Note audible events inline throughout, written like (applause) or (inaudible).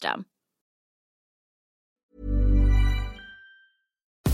system.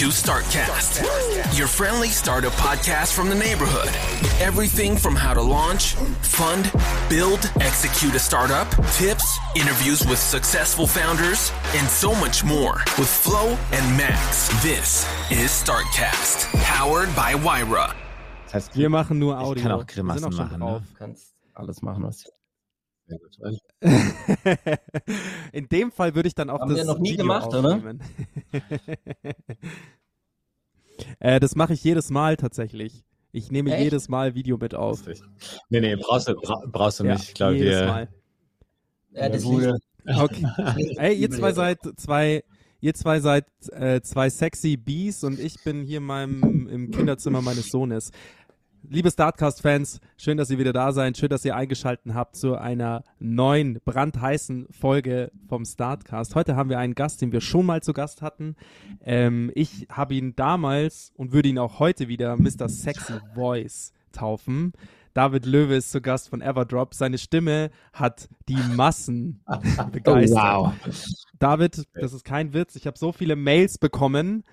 To Startcast, your friendly startup podcast from the neighborhood. Everything from how to launch, fund, build, execute a startup, tips, interviews with successful founders, and so much more with Flo and Max. This is Startcast, powered by Wyra. Das heißt, wir machen nur Audio. Ich kann auch Wir Grimassen sind schon machen. drauf. Ne? Du kannst alles machen, was Sehr gut. (laughs) In dem Fall würde ich dann auch Haben das wir noch nie Video gemacht, oder? aufnehmen. (laughs) äh, das mache ich jedes Mal tatsächlich. Ich nehme Echt? jedes Mal Video mit auf. Nee, nee, brauchst du, bra brauchst du Ja, nicht. Ich glaube, jedes wir. Mal. Ja, das. Okay. (laughs) Ey, ihr zwei seid zwei, ihr zwei seid äh, zwei sexy Bees und ich bin hier meinem, im Kinderzimmer meines Sohnes. Liebe Startcast-Fans, schön, dass ihr wieder da seid. Schön, dass ihr eingeschaltet habt zu einer neuen, brandheißen Folge vom Startcast. Heute haben wir einen Gast, den wir schon mal zu Gast hatten. Ähm, ich habe ihn damals und würde ihn auch heute wieder Mr. Sexy Voice taufen. David Löwe ist zu Gast von Everdrop. Seine Stimme hat die Massen (laughs) begeistert. wow. David, das ist kein Witz. Ich habe so viele Mails bekommen,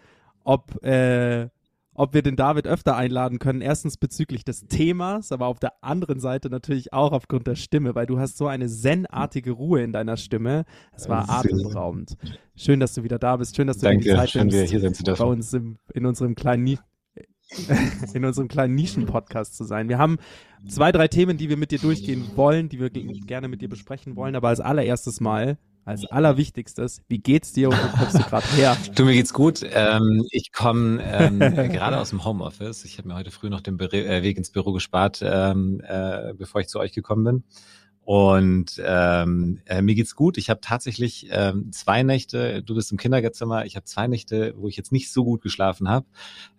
ob, äh, ob wir den David öfter einladen können. Erstens bezüglich des Themas, aber auf der anderen Seite natürlich auch aufgrund der Stimme, weil du hast so eine zen-artige Ruhe in deiner Stimme. Es war atemberaubend. Schön, dass du wieder da bist. Schön, dass du dir die Danke, Zeit schön, nimmst, hier sein zu bei uns im, in unserem kleinen (laughs) in unserem kleinen Nischen-Podcast zu sein. Wir haben zwei, drei Themen, die wir mit dir durchgehen wollen, die wir ge- gerne mit dir besprechen wollen. Aber als allererstes mal als allerwichtigstes, wie geht's dir und wo kommst du gerade her? (laughs) Du, mir geht's gut. Ähm, ich komme ähm, (laughs) gerade aus dem Homeoffice. Ich habe mir heute früh noch den Be äh, Weg ins Büro gespart, ähm, äh, bevor ich zu euch gekommen bin. Und ähm, äh, mir geht's gut. Ich habe tatsächlich ähm, zwei Nächte, du bist im Kindergartenzimmer, ich habe zwei Nächte, wo ich jetzt nicht so gut geschlafen habe.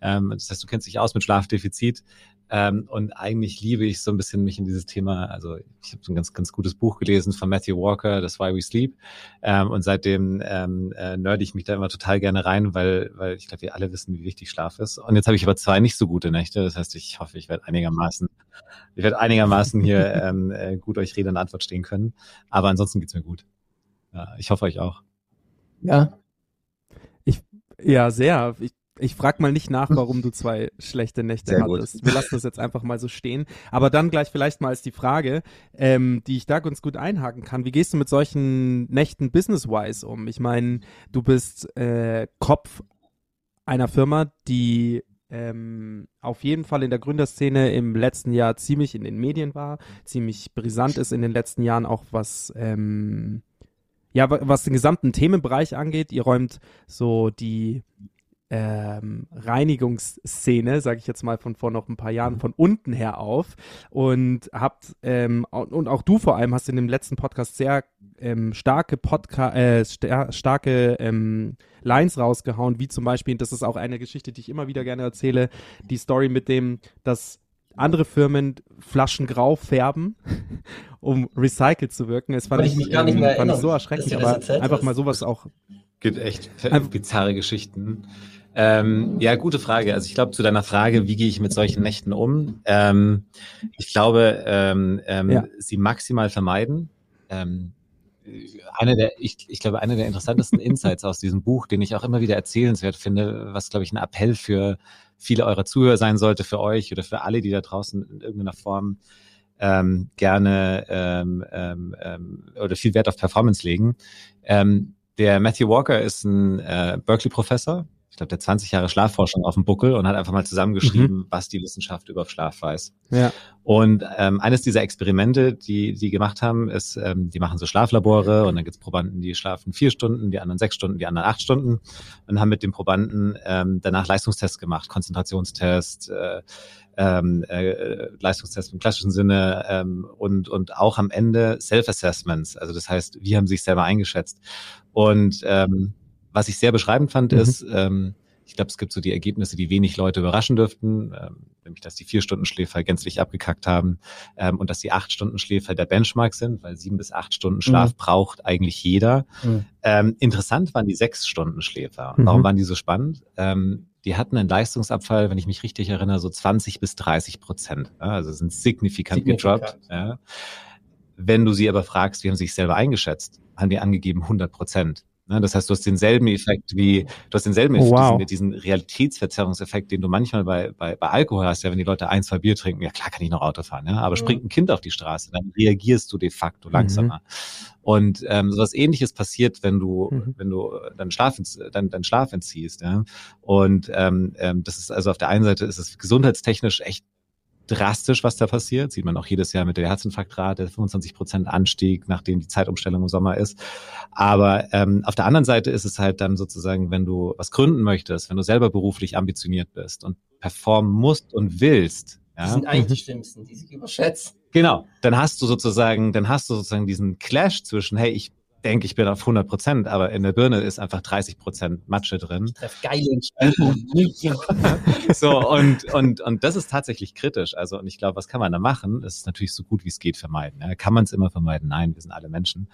Ähm, das heißt, du kennst dich aus mit Schlafdefizit. Ähm, und eigentlich liebe ich so ein bisschen mich in dieses Thema. Also ich habe so ein ganz, ganz gutes Buch gelesen von Matthew Walker, Das Why We Sleep. Ähm, und seitdem ähm, äh, nörde ich mich da immer total gerne rein, weil, weil ich glaube, wir alle wissen, wie wichtig Schlaf ist. Und jetzt habe ich aber zwei nicht so gute Nächte. Das heißt, ich hoffe, ich werde einigermaßen, ich werde einigermaßen hier (laughs) ähm, äh, gut euch Rede und Antwort stehen können. Aber ansonsten geht's mir gut. Ja, ich hoffe euch auch. Ja. Ich, ja, sehr. Ich ich frag mal nicht nach, warum (laughs) du zwei schlechte Nächte Sehr hattest. Gut. Wir lassen das jetzt einfach mal so stehen. Aber dann gleich vielleicht mal als die Frage, ähm, die ich da ganz gut einhaken kann. Wie gehst du mit solchen Nächten business-wise um? Ich meine, du bist äh, Kopf einer Firma, die ähm, auf jeden Fall in der Gründerszene im letzten Jahr ziemlich in den Medien war, ziemlich brisant ist in den letzten Jahren auch was ähm, ja, was den gesamten Themenbereich angeht. Ihr räumt so die ähm, Reinigungsszene, sage ich jetzt mal von vor noch ein paar Jahren, von unten her auf und habt ähm, und auch du vor allem hast in dem letzten Podcast sehr ähm, starke Podca äh, st starke ähm, Lines rausgehauen, wie zum Beispiel, das ist auch eine Geschichte, die ich immer wieder gerne erzähle, die Story mit dem, dass andere Firmen Flaschen grau färben, (laughs) um recycelt zu wirken. Es fand, ich, ich, gar nicht mehr fand ich so erschreckend, aber einfach mal sowas auch. Gibt echt bizarre Geschichten. Ähm, ja, gute Frage. Also ich glaube, zu deiner Frage, wie gehe ich mit solchen Nächten um? Ähm, ich glaube, ähm, ähm, ja. sie maximal vermeiden. Ähm, eine der, ich, ich glaube, einer der interessantesten Insights aus diesem Buch, den ich auch immer wieder erzählenswert finde, was, glaube ich, ein Appell für viele eurer Zuhörer sein sollte, für euch oder für alle, die da draußen in irgendeiner Form ähm, gerne oder viel Wert auf Performance legen. Der Matthew Walker ist ein äh, Berkeley-Professor, glaube, der 20 Jahre Schlafforschung auf dem Buckel und hat einfach mal zusammengeschrieben, mhm. was die Wissenschaft über Schlaf weiß. Ja. Und ähm, eines dieser Experimente, die die gemacht haben, ist, ähm, die machen so Schlaflabore und dann gibt's Probanden, die schlafen vier Stunden, die anderen sechs Stunden, die anderen acht Stunden und haben mit den Probanden ähm, danach Leistungstests gemacht, Konzentrationstests, äh, ähm, äh, Leistungstests im klassischen Sinne ähm, und, und auch am Ende Self-Assessments. Also das heißt, wie haben sie sich selber eingeschätzt? Und ähm, was ich sehr beschreibend fand, mhm. ist, ähm, ich glaube, es gibt so die Ergebnisse, die wenig Leute überraschen dürften, ähm, nämlich dass die vier Stunden Schläfer gänzlich abgekackt haben ähm, und dass die acht Stunden Schläfer der Benchmark sind, weil sieben bis acht Stunden Schlaf mhm. braucht eigentlich jeder. Mhm. Ähm, interessant waren die sechs Stunden Schläfer. Und warum mhm. waren die so spannend? Ähm, die hatten einen Leistungsabfall, wenn ich mich richtig erinnere, so 20 bis 30 Prozent. Also sind signifikant, signifikant. gedroppt. Ja. Wenn du sie aber fragst, wie haben sie sich selber eingeschätzt, haben die angegeben 100 Prozent. Ne? Das heißt, du hast denselben Effekt wie, du hast denselben oh, wow. diesen, diesen Realitätsverzerrungseffekt, den du manchmal bei, bei, bei Alkohol hast, ja, wenn die Leute ein, zwei Bier trinken, ja klar kann ich noch Auto fahren, ja, aber mhm. springt ein Kind auf die Straße, dann reagierst du de facto mhm. langsamer. Mhm. Und ähm, sowas ähnliches passiert, wenn du, mhm. wenn du deinen Schlaf, dein, dein Schlaf entziehst, ja. Und ähm, ähm, das ist also auf der einen Seite ist es gesundheitstechnisch echt drastisch, was da passiert. Sieht man auch jedes Jahr mit der Herzinfarktrate, 25 Prozent Anstieg, nachdem die Zeitumstellung im Sommer ist. Aber ähm, auf der anderen Seite ist es halt dann sozusagen, wenn du was gründen möchtest, wenn du selber beruflich ambitioniert bist und performen musst und willst. Ja, die sind eigentlich die Schlimmsten, die sich überschätzen. Genau, dann hast du sozusagen, dann hast du sozusagen diesen Clash zwischen, hey, ich denke, ich bin auf 100 Prozent, aber in der Birne ist einfach 30 Prozent Matsche drin. Geile (laughs) so, und, und, und das ist tatsächlich kritisch. Also, und ich glaube, was kann man da machen? Das ist natürlich so gut wie es geht vermeiden. Ja, kann man es immer vermeiden? Nein, wir sind alle Menschen.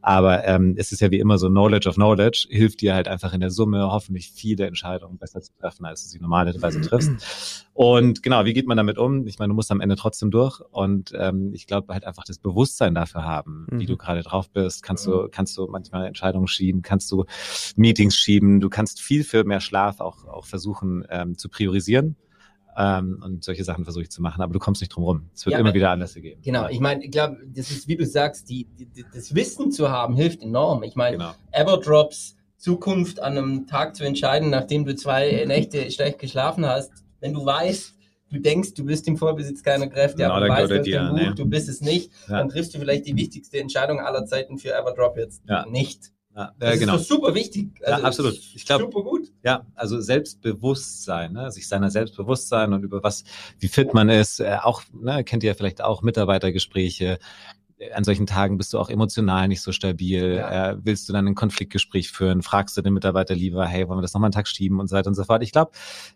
Aber ähm, es ist ja wie immer so, Knowledge of Knowledge hilft dir halt einfach in der Summe hoffentlich viele Entscheidungen besser zu treffen, als du sie normalerweise triffst. Und genau, wie geht man damit um? Ich meine, du musst am Ende trotzdem durch. Und ähm, ich glaube halt einfach das Bewusstsein dafür haben, mhm. wie du gerade drauf bist. Kannst du, kannst du manchmal Entscheidungen schieben, kannst du Meetings schieben, du kannst viel für mehr Schlaf auch, auch versuchen ähm, zu priorisieren. Ähm, und solche Sachen versuche ich zu machen, aber du kommst nicht drum rum. Es wird ja, immer wieder Anlässe geben. Genau, ich meine, ich glaube, das ist, wie du sagst, die, die, das Wissen zu haben hilft enorm. Ich meine, genau. Everdrops, Zukunft an einem Tag zu entscheiden, nachdem du zwei Nächte schlecht geschlafen hast, wenn du weißt, du denkst, du bist im Vollbesitz keiner Kräfte, aber du weißt durch dir, Buch, ne? du bist es nicht, ja. dann triffst du vielleicht die wichtigste Entscheidung aller Zeiten für Everdrop jetzt ja. nicht. Ja, das genau. ist super wichtig. Also ja, absolut. Ich glaube, super gut. Ja, also Selbstbewusstsein, ne? sich seiner Selbstbewusstsein und über was, wie fit man ist. Äh, auch ne, kennt ihr vielleicht auch Mitarbeitergespräche an solchen Tagen bist du auch emotional nicht so stabil. Ja. Äh, willst du dann ein Konfliktgespräch führen? Fragst du den Mitarbeiter lieber, hey, wollen wir das nochmal einen Tag schieben und so weiter und so fort. Ich glaube,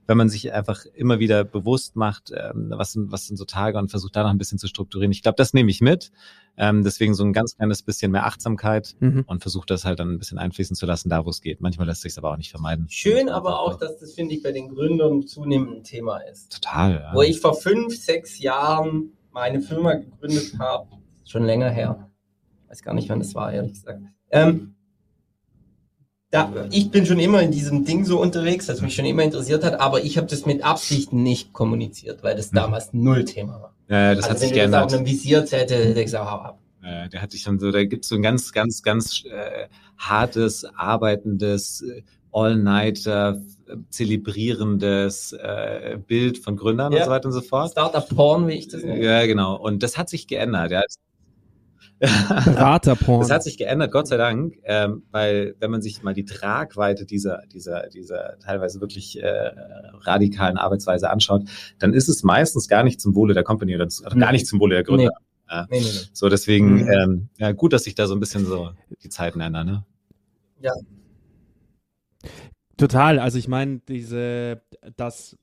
wenn man sich einfach immer wieder bewusst macht, ähm, was, sind, was sind so Tage und versucht da noch ein bisschen zu strukturieren, ich glaube, das nehme ich mit. Ähm, deswegen so ein ganz kleines bisschen mehr Achtsamkeit mhm. und versucht das halt dann ein bisschen einfließen zu lassen, da wo es geht. Manchmal lässt sich aber auch nicht vermeiden. Schön aber auch, dass das, finde ich, bei den Gründern zunehmend ein Thema ist. Total. Ja. Wo ich vor fünf, sechs Jahren meine Firma gegründet habe, schon länger her. Weiß gar nicht, wann das war, ehrlich gesagt. Ähm, da, ich bin schon immer in diesem Ding so unterwegs, das mich schon immer interessiert hat, aber ich habe das mit Absicht nicht kommuniziert, weil das mhm. damals null Thema war. Ja, das also hat sich geändert. Wenn ich das auf einem Visier hätte, hätte ich gesagt, hau ab. Ja, der hat sich dann so, da gibt es so ein ganz, ganz, ganz äh, hartes, arbeitendes, äh, All-Nighter, zelebrierendes äh, Bild von Gründern ja. und so weiter und so fort. Startup-Porn, wie ich das nenne. Ja, genau. Und das hat sich geändert. Ja. (laughs) Beraterporn. Das hat sich geändert, Gott sei Dank, ähm, weil wenn man sich mal die Tragweite dieser, dieser, dieser teilweise wirklich äh, radikalen Arbeitsweise anschaut, dann ist es meistens gar nicht zum Wohle der Company oder, oder gar nicht zum Wohle der Gründer. Nee. Ja. Nee, nee, nee. So, deswegen, mhm. ähm, ja, gut, dass sich da so ein bisschen so die Zeiten ändern, ne? Ja. Total. Also ich meine, diese, das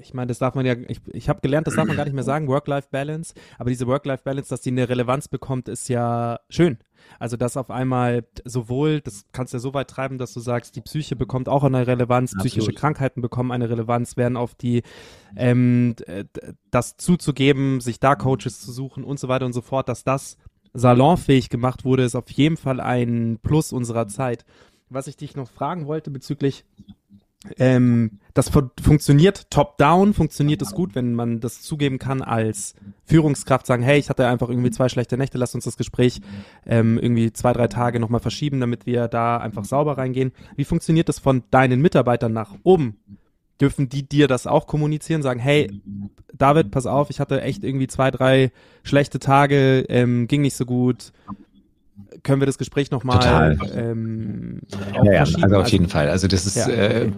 ich meine, das darf man ja, ich, ich habe gelernt, das darf man gar nicht mehr sagen, Work-Life-Balance, aber diese Work-Life-Balance, dass die eine Relevanz bekommt, ist ja schön. Also, dass auf einmal sowohl, das kannst du ja so weit treiben, dass du sagst, die Psyche bekommt auch eine Relevanz, Absolut. psychische Krankheiten bekommen eine Relevanz, werden auf die, ähm, das zuzugeben, sich da Coaches zu suchen und so weiter und so fort, dass das salonfähig gemacht wurde, ist auf jeden Fall ein Plus unserer Zeit. Was ich dich noch fragen wollte bezüglich ähm, das funktioniert top-down, funktioniert es gut, wenn man das zugeben kann als Führungskraft, sagen, hey, ich hatte einfach irgendwie zwei schlechte Nächte, lass uns das Gespräch ähm, irgendwie zwei, drei Tage nochmal verschieben, damit wir da einfach sauber reingehen. Wie funktioniert das von deinen Mitarbeitern nach oben? Dürfen die dir das auch kommunizieren, sagen, hey, David, pass auf, ich hatte echt irgendwie zwei, drei schlechte Tage, ähm, ging nicht so gut, können wir das Gespräch nochmal ähm, ja, ja, also auf jeden Fall. Also das ist, ja. äh,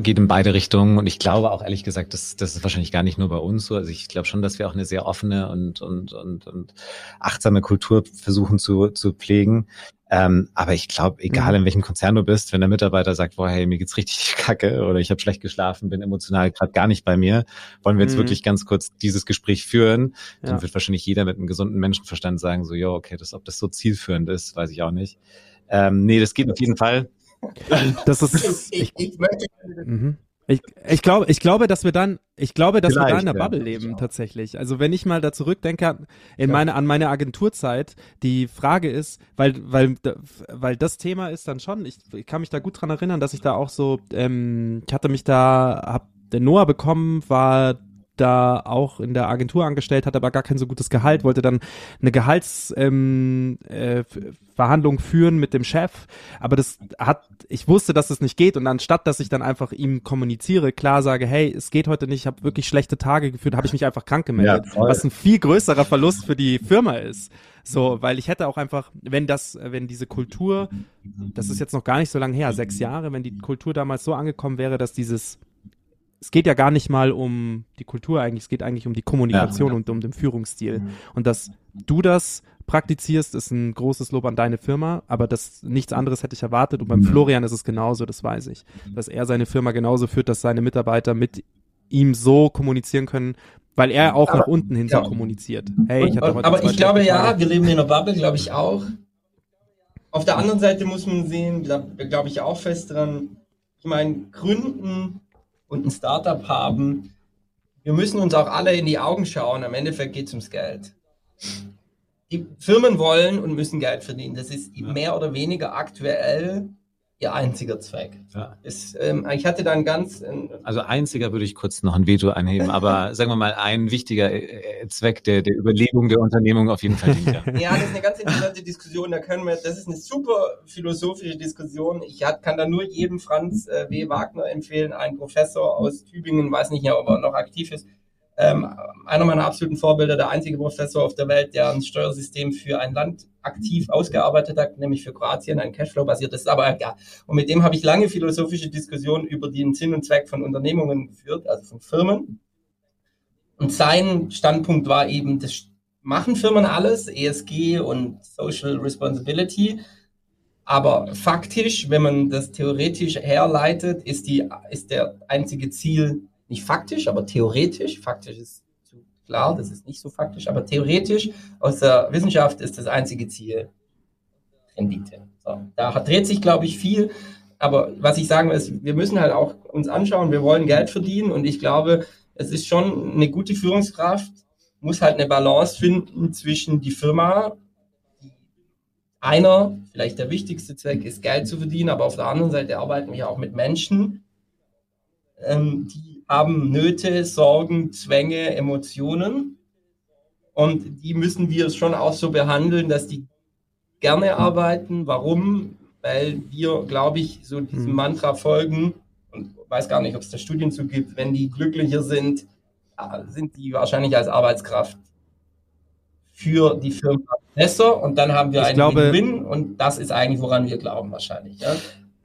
geht in beide Richtungen und ich glaube auch ehrlich gesagt, das, das ist wahrscheinlich gar nicht nur bei uns so. Also ich glaube schon, dass wir auch eine sehr offene und, und, und, und achtsame Kultur versuchen zu, zu pflegen. Ähm, aber ich glaube, egal mhm. in welchem Konzern du bist, wenn der Mitarbeiter sagt, boah, hey, mir geht's richtig (laughs) kacke oder ich habe schlecht geschlafen, bin emotional gerade gar nicht bei mir, wollen wir jetzt mhm. wirklich ganz kurz dieses Gespräch führen, ja. dann wird wahrscheinlich jeder mit einem gesunden Menschenverstand sagen, so, ja, okay, das, ob das so zielführend ist, weiß ich auch nicht. Ähm, nee, das geht auf jeden Fall. Das ist, ich, ich, ich möchte, mhm. Ich, ich glaube, ich glaube, dass wir dann, ich glaube, dass Vielleicht, wir da in der Bubble leben tatsächlich. Also wenn ich mal da zurückdenke in ja. meine an meine Agenturzeit, die Frage ist, weil weil weil das Thema ist dann schon, ich, ich kann mich da gut dran erinnern, dass ich da auch so, ähm, ich hatte mich da, hab der Noah bekommen, war da auch in der Agentur angestellt, hat aber gar kein so gutes Gehalt, wollte dann eine Gehaltsverhandlung ähm, äh, führen mit dem Chef, aber das hat, ich wusste, dass es das nicht geht. Und anstatt, dass ich dann einfach ihm kommuniziere, klar sage, hey, es geht heute nicht, ich habe wirklich schlechte Tage geführt, habe ich mich einfach krank gemeldet, ja, was ein viel größerer Verlust für die Firma ist. So, weil ich hätte auch einfach, wenn das, wenn diese Kultur, das ist jetzt noch gar nicht so lange her, sechs Jahre, wenn die Kultur damals so angekommen wäre, dass dieses es geht ja gar nicht mal um die Kultur eigentlich, es geht eigentlich um die Kommunikation ja, ja. und um den Führungsstil. Mhm. Und dass du das praktizierst, ist ein großes Lob an deine Firma, aber das nichts anderes hätte ich erwartet. Und beim mhm. Florian ist es genauso, das weiß ich. Dass er seine Firma genauso führt, dass seine Mitarbeiter mit ihm so kommunizieren können, weil er auch aber, nach unten hin so kommuniziert. Hey, ich hatte heute aber ich glaube ja, wir leben in einer Bubble, glaube ich auch. Auf der anderen Seite muss man sehen, glaube glaub ich auch fest dran, ich meine, Gründen und ein Startup haben, wir müssen uns auch alle in die Augen schauen. Am Endeffekt geht es ums Geld. Die Firmen wollen und müssen Geld verdienen. Das ist mehr oder weniger aktuell ihr einziger Zweck. Ja. Ist, ähm, ich hatte dann ganz. Äh, also einziger würde ich kurz noch ein Veto einheben, aber (laughs) sagen wir mal, ein wichtiger äh, Zweck der, der Überlegung der Unternehmung auf jeden Fall. ja, das ist eine ganz interessante Diskussion. Da können wir, das ist eine super philosophische Diskussion. Ich hat, kann da nur jedem Franz äh, W. Wagner empfehlen, ein Professor aus Tübingen, weiß nicht, ob er noch aktiv ist ähm, einer meiner absoluten Vorbilder, der einzige Professor auf der Welt, der ein Steuersystem für ein Land aktiv ausgearbeitet hat, nämlich für Kroatien, ein Cashflow-basiertes, aber ja. Und mit dem habe ich lange philosophische Diskussionen über den Sinn und Zweck von Unternehmungen geführt, also von Firmen. Und sein Standpunkt war eben, das machen Firmen alles, ESG und Social Responsibility. Aber faktisch, wenn man das theoretisch herleitet, ist, die, ist der einzige Ziel nicht faktisch, aber theoretisch, faktisch ist klar, das ist nicht so faktisch, aber theoretisch aus der Wissenschaft ist das einzige Ziel Rendite. So, da dreht sich, glaube ich, viel. Aber was ich sagen will, ist, wir müssen halt auch uns anschauen, wir wollen Geld verdienen und ich glaube, es ist schon eine gute Führungskraft, muss halt eine Balance finden zwischen die Firma, einer, vielleicht der wichtigste Zweck ist Geld zu verdienen, aber auf der anderen Seite arbeiten wir auch mit Menschen, ähm, die haben Nöte, Sorgen, Zwänge, Emotionen. Und die müssen wir schon auch so behandeln, dass die gerne arbeiten. Warum? Weil wir, glaube ich, so diesem hm. Mantra folgen und weiß gar nicht, ob es da Studien zu gibt. Wenn die glücklicher sind, äh, sind die wahrscheinlich als Arbeitskraft für die Firma besser und dann haben wir ich einen glaube, Gewinn und das ist eigentlich, woran wir glauben wahrscheinlich. Ja?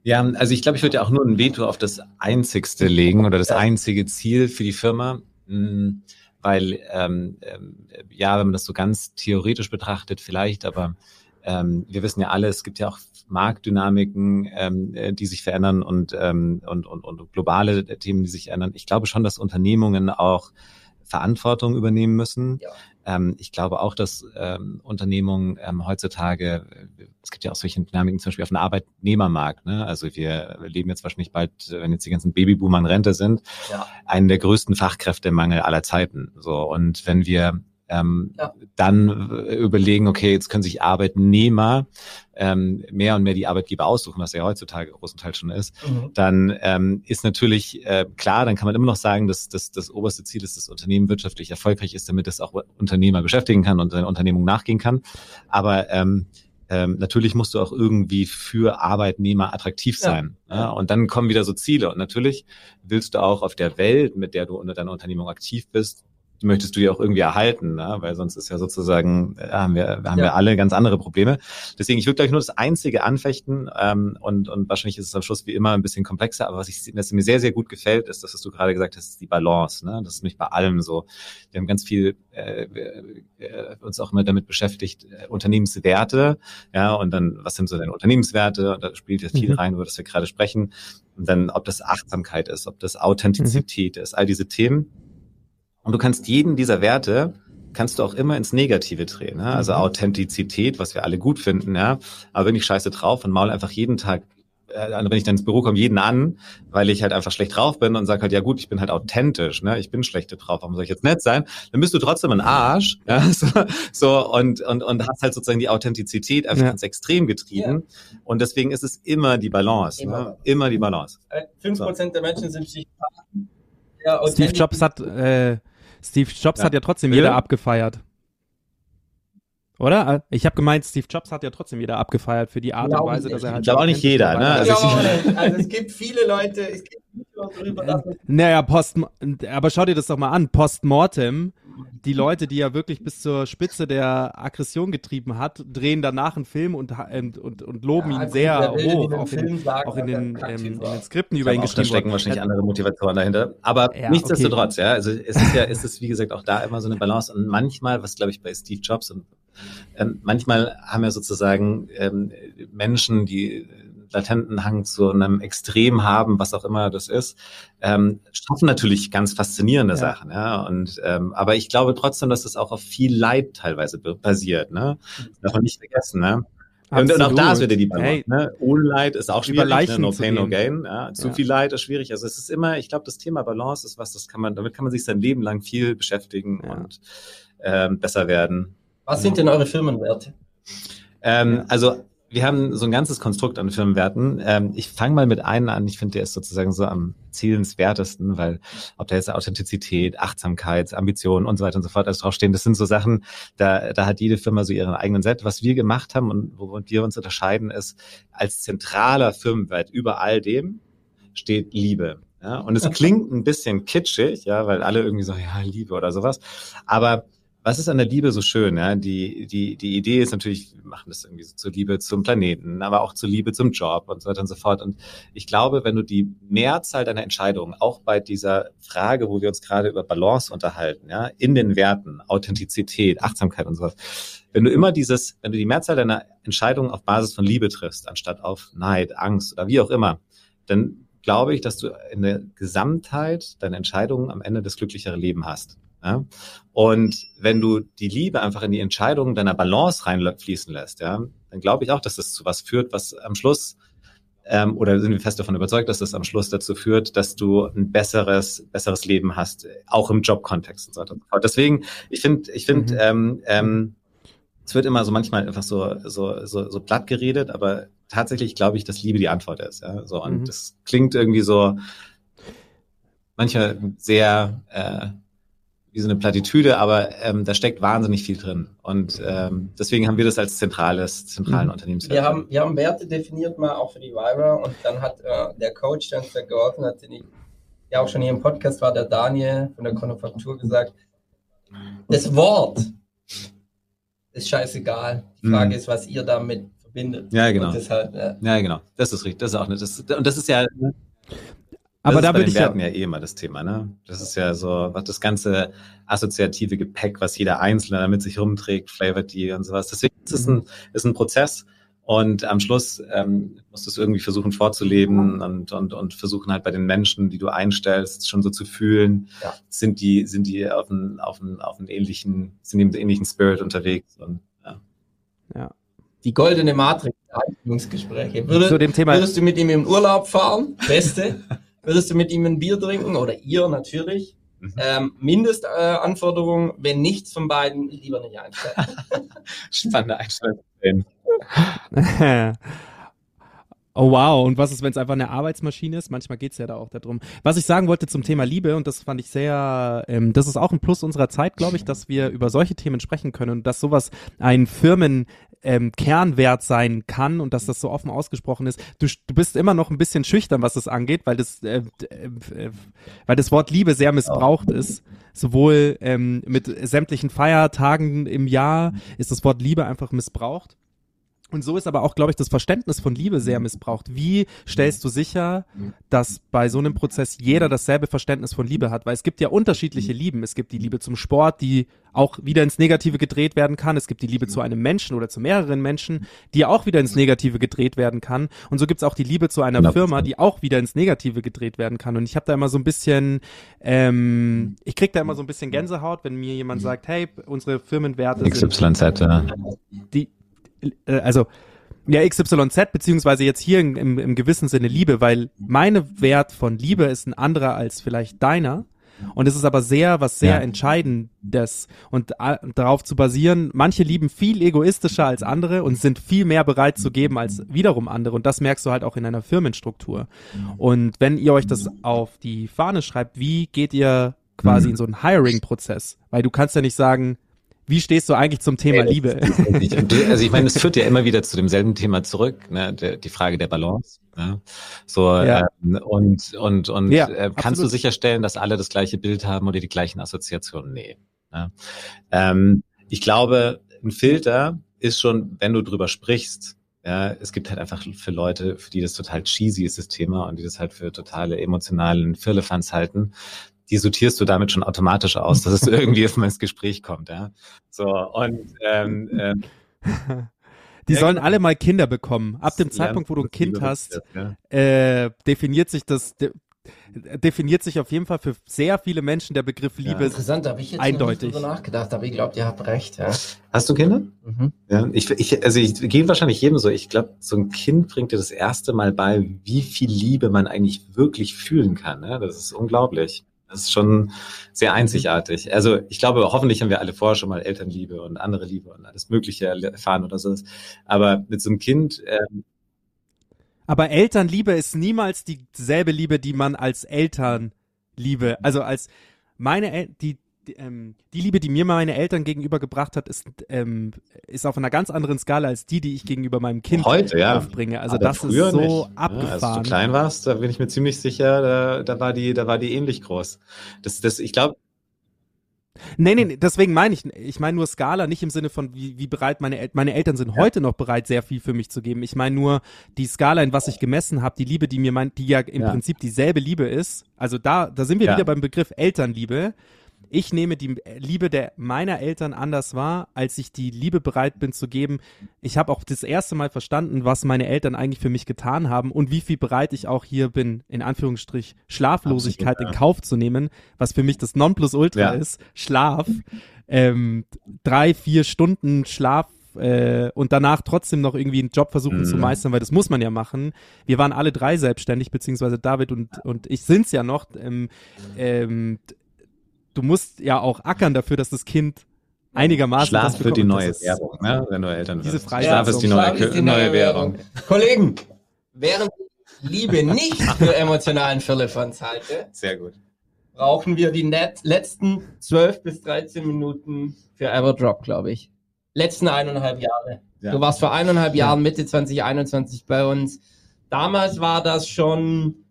Ja, also ich glaube, ich würde ja auch nur ein Veto auf das Einzigste legen oder das einzige Ziel für die Firma, hm, weil ähm, ähm, ja, wenn man das so ganz theoretisch betrachtet, vielleicht, aber ähm, wir wissen ja alle, es gibt ja auch Marktdynamiken, ähm, äh, die sich verändern und, ähm, und, und, und globale Themen, die sich ändern. Ich glaube schon, dass Unternehmungen auch Verantwortung übernehmen müssen. Ja. Ähm, ich glaube auch, dass ähm, Unternehmungen ähm, heutzutage, es gibt ja auch solche Dynamiken zum Beispiel auf dem Arbeitnehmermarkt. Ne? Also wir leben jetzt wahrscheinlich bald, wenn jetzt die ganzen Babyboomer in Rente sind, ja. einen der größten Fachkräftemangel aller Zeiten. So und wenn wir ähm, ja. dann überlegen, okay, jetzt können sich Arbeitnehmer ähm, mehr und mehr die Arbeitgeber aussuchen, was ja heutzutage großenteils schon ist, mhm. dann ähm, ist natürlich äh, klar, dann kann man immer noch sagen, dass, dass das oberste Ziel ist, dass das Unternehmen wirtschaftlich erfolgreich ist, damit es auch Unternehmer beschäftigen kann und seine Unternehmung nachgehen kann. Aber ähm, ähm, natürlich musst du auch irgendwie für Arbeitnehmer attraktiv sein. Ja. ja. Und dann kommen wieder so Ziele. Und natürlich willst du auch auf der Welt, mit der du unter deiner Unternehmung aktiv bist, möchtest du ja auch irgendwie erhalten, ne? weil sonst ist ja sozusagen, äh, haben wir, haben ja. wir alle ganz andere Probleme. Deswegen, ich würde gleich nur das einzige anfechten ähm, und, und wahrscheinlich ist es am Schluss wie immer ein bisschen komplexer, aber was, ich, was mir sehr, sehr gut gefällt, ist das, was du gerade gesagt hast, die Balance. Ne? Das ist mich bei allem so. Wir haben ganz viel äh, äh, uns auch immer damit beschäftigt, äh, Unternehmenswerte, ja, und dann, was sind so denn Unternehmenswerte? Und da spielt ja viel mhm. rein, über das wir gerade sprechen. Und dann, ob das Achtsamkeit ist, ob das Authentizität mhm. ist, all diese Themen und du kannst jeden dieser Werte kannst du auch immer ins Negative drehen. Ne? Also mhm. Authentizität, was wir alle gut finden, ja. Aber wenn ich scheiße drauf und maul einfach jeden Tag, äh, wenn ich dann ins Büro komme, jeden an, weil ich halt einfach schlecht drauf bin und sag halt, ja gut, ich bin halt authentisch, ne? Ich bin schlecht drauf, warum soll ich jetzt nett sein? Dann bist du trotzdem ein Arsch, (laughs) ja, so, so und, und, und hast halt sozusagen die Authentizität einfach ja. ins Extrem getrieben. Ja. Und deswegen ist es immer die Balance, immer, ne? immer die Balance. Fünf Prozent so. der Menschen sind sich ja, Steve Jobs hat äh, Steve Jobs ja. hat ja trotzdem jeder abgefeiert. Oder? Ich habe gemeint, Steve Jobs hat ja trotzdem jeder abgefeiert für die Art und Weise, dass er halt. Ich glaube auch nicht jeder, ne? Also, also, es gibt viele Leute, es gibt darüber, dass Naja, post, aber schau dir das doch mal an. Postmortem, die Leute, die er wirklich bis zur Spitze der Aggression getrieben hat, drehen danach einen Film und, und, und, und loben ja, ihn sehr hoch, auch in, sagen, auch in, den, ähm, in den Skripten über ihn geschrieben. Da stecken wahrscheinlich andere Motivationen dahinter. Aber ja, nichtsdestotrotz, okay. ja, also es ist ja, es ist wie gesagt auch da immer so eine Balance und manchmal, was glaube ich bei Steve Jobs und ähm, manchmal haben ja sozusagen ähm, Menschen, die latenten Hang zu einem Extrem haben, was auch immer das ist, ähm, schaffen natürlich ganz faszinierende ja. Sachen. Ja? Und ähm, aber ich glaube trotzdem, dass das auch auf viel Leid teilweise basiert. Ne? Das darf man nicht vergessen. Ne? Und, und, auch da ist wieder die Balance. Hey, ne? Ohne Leid ist auch schwierig. Ne? No pain, no gain. Ja? Zu ja. viel Leid ist schwierig. Also es ist immer, ich glaube, das Thema Balance ist was, das kann man, damit kann man sich sein Leben lang viel beschäftigen und ähm, besser werden. Was sind denn eure Firmenwerte? Ähm, also wir haben so ein ganzes Konstrukt an Firmenwerten. Ähm, ich fange mal mit einem an. Ich finde, der ist sozusagen so am zielenswertesten, weil ob da jetzt Authentizität, Achtsamkeit, Ambition und so weiter und so fort alles draufstehen, das sind so Sachen, da, da hat jede Firma so ihren eigenen Set. Was wir gemacht haben und wo wir uns unterscheiden, ist, als zentraler Firmenwert über all dem steht Liebe. Ja, und es klingt ein bisschen kitschig, ja, weil alle irgendwie so, ja, Liebe oder sowas. Aber was ist an der Liebe so schön? Ja? Die, die, die Idee ist natürlich, wir machen das irgendwie so zur Liebe zum Planeten, aber auch zur Liebe zum Job und so weiter und so fort. Und ich glaube, wenn du die Mehrzahl deiner Entscheidungen, auch bei dieser Frage, wo wir uns gerade über Balance unterhalten, ja, in den Werten, Authentizität, Achtsamkeit und sowas, wenn du immer dieses, wenn du die Mehrzahl deiner Entscheidungen auf Basis von Liebe triffst, anstatt auf Neid, Angst oder wie auch immer, dann glaube ich, dass du in der Gesamtheit deine Entscheidungen am Ende das glücklichere Leben hast. Ja? Und wenn du die Liebe einfach in die Entscheidungen deiner Balance reinfließen lässt, ja, dann glaube ich auch, dass das zu was führt, was am Schluss ähm, oder sind wir fest davon überzeugt, dass das am Schluss dazu führt, dass du ein besseres, besseres Leben hast, auch im Jobkontext und so weiter. Deswegen, ich finde, ich finde, mhm. ähm, ähm, es wird immer so manchmal einfach so, so, so, so platt geredet, aber tatsächlich glaube ich, dass Liebe die Antwort ist. Ja? So, und mhm. das klingt irgendwie so manchmal sehr äh, wie so eine Plattitüde, aber ähm, da steckt wahnsinnig viel drin. Und ähm, deswegen haben wir das als zentrales, zentralen mhm. Unternehmenswert. Wir haben, wir haben Werte definiert mal auch für die Vira und dann hat äh, der Coach, der uns da geholfen hat, den ich ja auch schon hier im Podcast war, der Daniel von der Konufaktur gesagt, das Wort ist scheißegal. Die Frage mhm. ist, was ihr damit verbindet. Ja, genau. Deshalb, ja. ja. genau. Das ist richtig. Das ist auch nicht. Das, und das ist ja. Aber da würde ich ja, ja eh immer das Thema, ne? Das ist ja so, was das ganze assoziative Gepäck, was jeder Einzelne damit sich rumträgt, flavored die und sowas. Deswegen ist es ein, ist ein Prozess. Und am Schluss ähm, musst du es irgendwie versuchen vorzuleben und, und, und versuchen halt bei den Menschen, die du einstellst, schon so zu fühlen, ja. sind die, sind die auf einen, auf einen, auf einen ähnlichen, sind die mit ähnlichen Spirit unterwegs und ja. ja. Die goldene Matrix, Einstellungsgespräche. Würde, Zu dem Thema. Würdest du mit ihm im Urlaub fahren? Beste. (laughs) würdest du mit ihm ein Bier trinken oder ihr natürlich? Mhm. Ähm, Mindestanforderung, äh, wenn nichts von beiden, lieber nicht einstellen. (laughs) Spannende Einstellung. (laughs) Oh wow, und was ist, wenn es einfach eine Arbeitsmaschine ist? Manchmal geht's ja da auch darum. Was ich sagen wollte zum Thema Liebe, und das fand ich sehr, ähm, das ist auch ein Plus unserer Zeit, glaube ich, dass wir über solche Themen sprechen können und dass sowas ein Firmen ähm, Kernwert sein kann und dass das so offen ausgesprochen ist. Du, du bist immer noch ein bisschen schüchtern, was das angeht, weil das, äh, äh, weil das Wort Liebe sehr missbraucht ist. Sowohl ähm, mit sämtlichen Feiertagen im Jahr ist das Wort Liebe einfach missbraucht. Und so ist aber auch, glaube ich, das Verständnis von Liebe sehr missbraucht. Wie stellst du sicher, dass bei so einem Prozess jeder dasselbe Verständnis von Liebe hat? Weil es gibt ja unterschiedliche Lieben. Es gibt die Liebe zum Sport, die auch wieder ins Negative gedreht werden kann. Es gibt die Liebe zu einem Menschen oder zu mehreren Menschen, die auch wieder ins Negative gedreht werden kann. Und so gibt es auch die Liebe zu einer Firma, die auch wieder ins Negative gedreht werden kann. Und ich habe da immer so ein bisschen, ähm, ich krieg da immer so ein bisschen Gänsehaut, wenn mir jemand sagt, hey, unsere Firmenwerte XYZ, sind, ja. die, äh, also ja, XYZ, beziehungsweise jetzt hier im, im gewissen Sinne Liebe, weil meine Wert von Liebe ist ein anderer als vielleicht deiner. Und es ist aber sehr, was sehr ja. Entscheidendes. Und äh, darauf zu basieren, manche lieben viel egoistischer als andere und sind viel mehr bereit zu geben als wiederum andere. Und das merkst du halt auch in einer Firmenstruktur. Und wenn ihr euch das auf die Fahne schreibt, wie geht ihr quasi in so einen Hiring-Prozess? Weil du kannst ja nicht sagen, wie stehst du eigentlich zum Thema Liebe? (laughs) Also ich meine, es führt ja immer wieder zu demselben Thema zurück, ne? Die Frage der Balance. Ne? So ja. ähm, und und und ja, äh, kannst absolut. du sicherstellen, dass alle das gleiche Bild haben oder die gleichen Assoziationen? Nee. Ne? Ähm, ich glaube, ein Filter ist schon, wenn du drüber sprichst, ja, es gibt halt einfach für Leute, für die das total cheesy ist, das Thema, und die das halt für totale emotionalen Firlefanz halten, die sortierst du damit schon automatisch aus, dass es (laughs) irgendwie auf ins Gespräch kommt, ja. So, und ähm, ähm, (laughs) Die sollen alle mal Kinder bekommen. Ab dem Zeitpunkt, wo du ein Kind hast, äh, definiert sich das, de definiert sich auf jeden Fall für sehr viele Menschen der Begriff Liebe ja, interessant, habe ich jetzt eindeutig. Nicht drüber nachgedacht, aber ich glaube, ihr habt recht. Ja. Hast du Kinder? Mhm. Ja, ich, ich, also ich gehe wahrscheinlich jedem so. Ich glaube, so ein Kind bringt dir das erste Mal bei, wie viel Liebe man eigentlich wirklich fühlen kann. Ne? Das ist unglaublich. Das ist schon sehr mhm. einzigartig. Also ich glaube, hoffentlich haben wir alle vorher schon mal Elternliebe und andere Liebe und alles Mögliche erfahren oder so. Aber mit so einem Kind. Ähm Aber Elternliebe ist niemals dieselbe Liebe, die man als Elternliebe, also als meine El die die, ähm, die Liebe, die mir meine Eltern gegenüber gebracht hat, ist, ähm, ist auf einer ganz anderen Skala als die, die ich gegenüber meinem Kind Heute, ja. aufbringe. Also Aber das ist so nicht. abgefahren. Ja, als du klein warst, da bin ich mir ziemlich sicher, da, da war die, da war die ähnlich groß. Das, das, ich glaube, Nee, nee, deswegen meine ich, ich meine nur Skala, nicht im Sinne von, wie, wie bereit meine Eltern, meine Eltern sind ja. heute noch bereit, sehr viel für mich zu geben. Ich meine nur die Skala, in was ich gemessen habe, die Liebe, die mir meint, die ja im ja. Prinzip dieselbe Liebe ist. Also da, da sind wir wieder beim Begriff Elternliebe ich nehme die Liebe der meiner Eltern anders wahr, als ich die Liebe bereit bin zu geben. Ich habe auch das erste Mal verstanden, was meine Eltern eigentlich für mich getan haben und wie viel bereit ich auch hier bin, in Anführungsstrich Schlaflosigkeit Absolut, ja. in Kauf zu nehmen, was für mich das Nonplusultra ja. ist. Schlaf, ähm, drei, vier Stunden Schlaf äh, und danach trotzdem noch irgendwie einen Job versuchen mhm. zu meistern, weil das muss man ja machen. Wir waren alle drei selbstständig, beziehungsweise David und, und ich sind's ja noch. Ähm, ähm, du musst ja auch ackern dafür, dass das Kind einigermaßen Schlaf das bekommt, die neue Währung, ne? wenn du Eltern diese Freiheit Schlaf ist die neue, ist die neue, neue Währung. Währung. Kollegen, während ich Liebe nicht für emotionalen Firlefanz halte, sehr gut. Brauchen wir die net letzten 12 bis 13 Minuten für Everdrop, glaube ich. Letzten eineinhalb Jahre. Ja. Du warst vor eineinhalb Jahren Mitte 2021 bei uns. Damals war das schon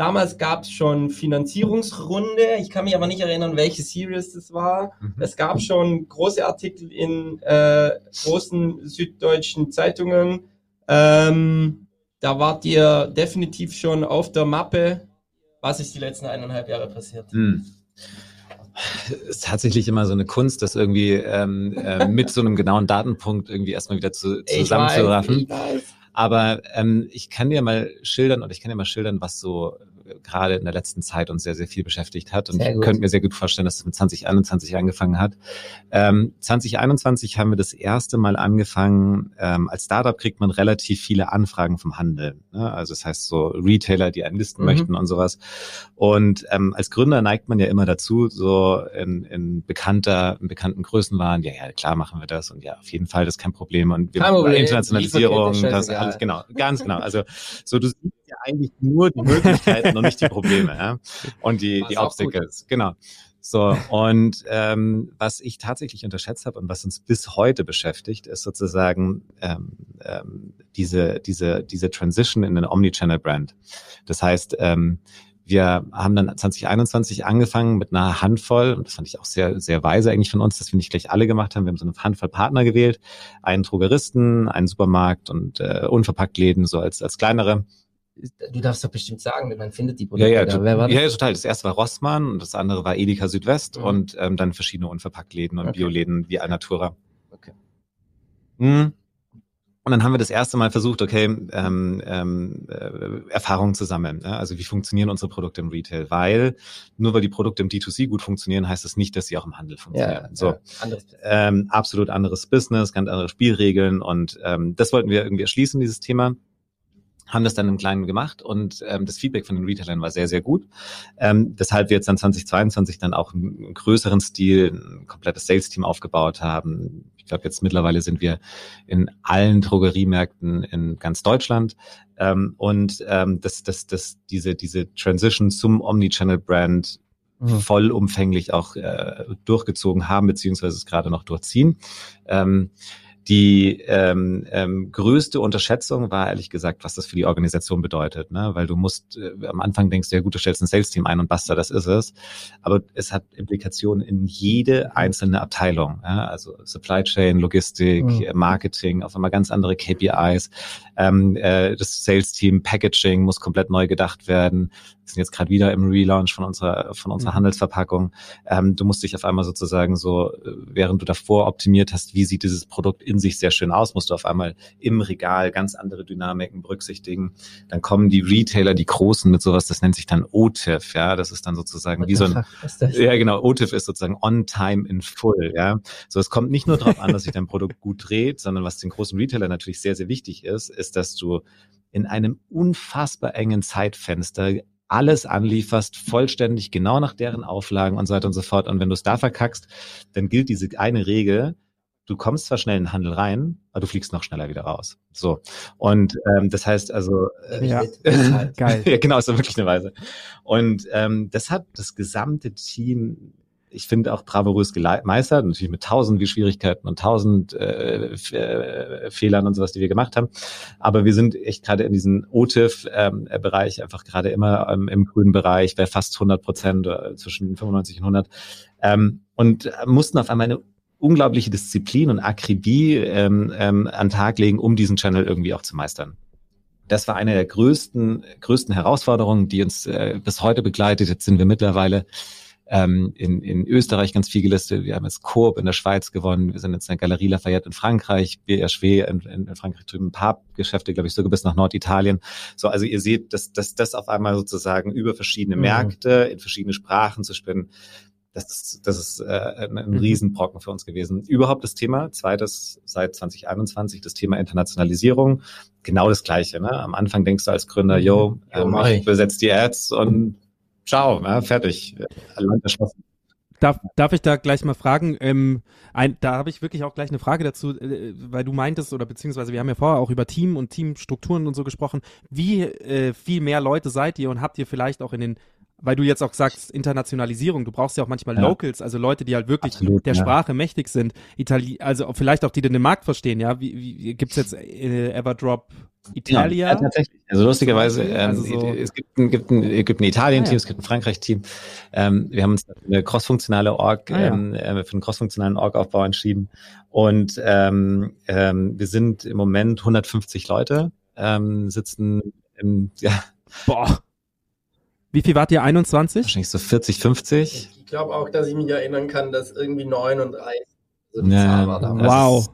Damals gab es schon Finanzierungsrunde. Ich kann mich aber nicht erinnern, welche Series das war. Mhm. Es gab schon große Artikel in äh, großen süddeutschen Zeitungen. Ähm, da wart ihr definitiv schon auf der Mappe. Was ist die letzten eineinhalb Jahre passiert? Mhm ist tatsächlich immer so eine Kunst, das irgendwie ähm, äh, mit so einem genauen Datenpunkt irgendwie erstmal wieder zu, zusammenzuraffen. Aber ähm, ich kann dir mal schildern und ich kann dir mal schildern, was so gerade in der letzten Zeit uns sehr, sehr viel beschäftigt hat. Und ich könnte mir sehr gut vorstellen, dass es mit 2021 angefangen hat. Ähm, 2021 haben wir das erste Mal angefangen. Ähm, als Startup kriegt man relativ viele Anfragen vom Handel. Ne? Also das heißt so Retailer, die einen listen mhm. möchten und sowas. Und ähm, als Gründer neigt man ja immer dazu, so in, in bekannter, in bekannten Größenwahn, ja, ja, klar machen wir das und ja, auf jeden Fall, das ist kein Problem. Und wir Problem. Internationalisierung, das alles, genau, ganz genau. Also so du siehst ja eigentlich nur die Möglichkeiten und nicht die Probleme ja? (laughs) und die, die Obstacles. Genau. So, und ähm, was ich tatsächlich unterschätzt habe und was uns bis heute beschäftigt, ist sozusagen ähm, ähm, diese, diese, diese Transition in eine Omnichannel-Brand. Das heißt, ähm, wir haben dann 2021 angefangen mit einer Handvoll, und das fand ich auch sehr, sehr weise eigentlich von uns, dass wir nicht gleich alle gemacht haben. Wir haben so eine Handvoll Partner gewählt, einen Drogeristen, einen Supermarkt und äh, unverpackt Läden so als, als kleinere du darfst doch bestimmt sagen, man findet die Produkte. Ja, ja, da. Wer war das? ja, total. Das erste war Rossmann und das andere war Edeka Südwest mhm. und ähm, dann verschiedene Unverpacktläden und okay. Bioläden wie Alnatura. Okay. Mhm. Und dann haben wir das erste Mal versucht, okay, ähm, ähm, äh, Erfahrungen zu sammeln. Ja? Also wie funktionieren unsere Produkte im Retail? Weil nur weil die Produkte im D2C gut funktionieren, heißt das nicht, dass sie auch im Handel funktionieren. Ja, so, anderes ähm, absolut anderes Business, ganz andere Spielregeln und ähm, das wollten wir irgendwie erschließen, dieses Thema haben das dann im Kleinen gemacht und ähm, das Feedback von den Retailern war sehr, sehr gut. Ähm, deshalb wir jetzt dann 2022 dann auch im größeren Stil ein komplettes Sales-Team aufgebaut haben. Ich glaube, jetzt mittlerweile sind wir in allen Drogeriemärkten in ganz Deutschland. Ähm, und ähm, das, das, das, diese, diese Transition zum Omnichannel-Brand mhm. vollumfänglich auch äh, durchgezogen haben, beziehungsweise es gerade noch durchziehen. Ähm, die ähm, ähm, größte Unterschätzung war ehrlich gesagt, was das für die Organisation bedeutet, ne? weil du musst äh, am Anfang denkst du ja gut, du stellst ein Sales-Team ein und basta, das ist es, aber es hat Implikationen in jede einzelne Abteilung, ja? also Supply Chain, Logistik, mhm. Marketing, auf einmal ganz andere KPIs, ähm, äh, das Sales-Team, Packaging muss komplett neu gedacht werden, wir sind jetzt gerade wieder im Relaunch von unserer von unserer mhm. Handelsverpackung. Ähm, du musst dich auf einmal sozusagen so, äh, während du davor optimiert hast, wie sieht dieses Produkt in sich sehr schön aus, musst du auf einmal im Regal ganz andere Dynamiken berücksichtigen. Dann kommen die Retailer, die großen mit sowas, das nennt sich dann OTIF, ja, das ist dann sozusagen wie so ein, ja genau, OTIF ist sozusagen on time in full, ja. So, es kommt nicht nur darauf an, dass sich dein Produkt gut dreht, sondern was den großen Retailer natürlich sehr, sehr wichtig ist, ist, dass du in einem unfassbar engen Zeitfenster alles anlieferst, vollständig genau nach deren Auflagen und so weiter und so fort. Und wenn du es da verkackst, dann gilt diese eine Regel, du kommst zwar schnell in den Handel rein, aber du fliegst noch schneller wieder raus. So. Und ähm, das heißt also, äh, ja, (laughs) geil. ja, genau, ist so wirklich eine Weise. Und ähm, das hat das gesamte Team ich finde auch bravourös gemeistert, natürlich mit tausend Schwierigkeiten und tausend äh, äh, Fehlern und sowas, die wir gemacht haben. Aber wir sind echt gerade in diesem OTIF-Bereich ähm, einfach gerade immer ähm, im grünen Bereich, bei fast 100 Prozent, äh, zwischen 95 und 100. Ähm, und mussten auf einmal eine unglaubliche Disziplin und Akribie ähm, ähm, an Tag legen, um diesen Channel irgendwie auch zu meistern. Das war eine der größten, größten Herausforderungen, die uns äh, bis heute begleitet. Jetzt sind wir mittlerweile ähm, in, in Österreich ganz viel gelistet. Wir haben jetzt Coop in der Schweiz gewonnen. Wir sind jetzt in der Galerie Lafayette in Frankreich, BRW in, in, in Frankreich drüben, Pappgeschäfte, glaube ich, sogar bis nach Norditalien. So, also ihr seht, dass, dass das auf einmal sozusagen über verschiedene mhm. Märkte in verschiedene Sprachen zu spinnen, das ist, das ist äh, ein, ein mhm. Riesenbrocken für uns gewesen. Überhaupt das Thema, zweites seit 2021, das Thema Internationalisierung, genau das Gleiche. Ne? Am Anfang denkst du als Gründer, mhm. yo, ähm, ich besetze die Ads und ciao, ja, fertig. Land erschossen. Darf, darf ich da gleich mal fragen? Ähm, ein, da habe ich wirklich auch gleich eine Frage dazu, äh, weil du meintest, oder beziehungsweise wir haben ja vorher auch über Team und Teamstrukturen und so gesprochen. Wie äh, viel mehr Leute seid ihr und habt ihr vielleicht auch in den weil du jetzt auch sagst, Internationalisierung, du brauchst ja auch manchmal ja. Locals, also Leute, die halt wirklich Absolut, der ja. Sprache mächtig sind, Itali also vielleicht auch die den Markt verstehen, ja. Wie, wie gibt's jetzt äh, Everdrop Italia? Ja, tatsächlich. Also lustigerweise, ähm, also so es gibt ein, gibt ein, gibt ein Italien-Team, ah, es gibt ein Frankreich-Team. Ähm, wir haben uns für eine crossfunktionale Org, ah, ähm, äh, für einen crossfunktionalen Org-Aufbau entschieden. Und ähm, ähm, wir sind im Moment 150 Leute, ähm, sitzen im, (laughs) ja. Boah wie viel wart ihr? 21? Wahrscheinlich so 40, 50. Ich glaube auch, dass ich mich erinnern kann, dass irgendwie 39 so die ja, Zahl war damals. Wow.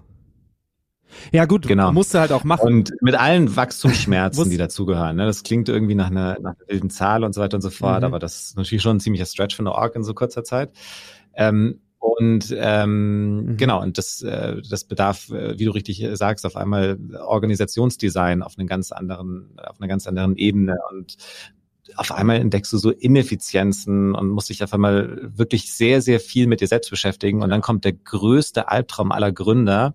Ja gut, genau. musste halt auch machen. Und mit allen Wachstumsschmerzen, die dazugehören. Ne? Das klingt irgendwie nach einer, nach einer wilden Zahl und so weiter und so fort, mhm. aber das ist natürlich schon ein ziemlicher Stretch für eine Org in so kurzer Zeit. Ähm, und ähm, mhm. genau, und das, äh, das bedarf, äh, wie du richtig sagst, auf einmal Organisationsdesign auf einen ganz anderen, auf einer ganz anderen Ebene und auf einmal entdeckst du so Ineffizienzen und musst dich auf einmal wirklich sehr, sehr viel mit dir selbst beschäftigen. Und dann kommt der größte Albtraum aller Gründer.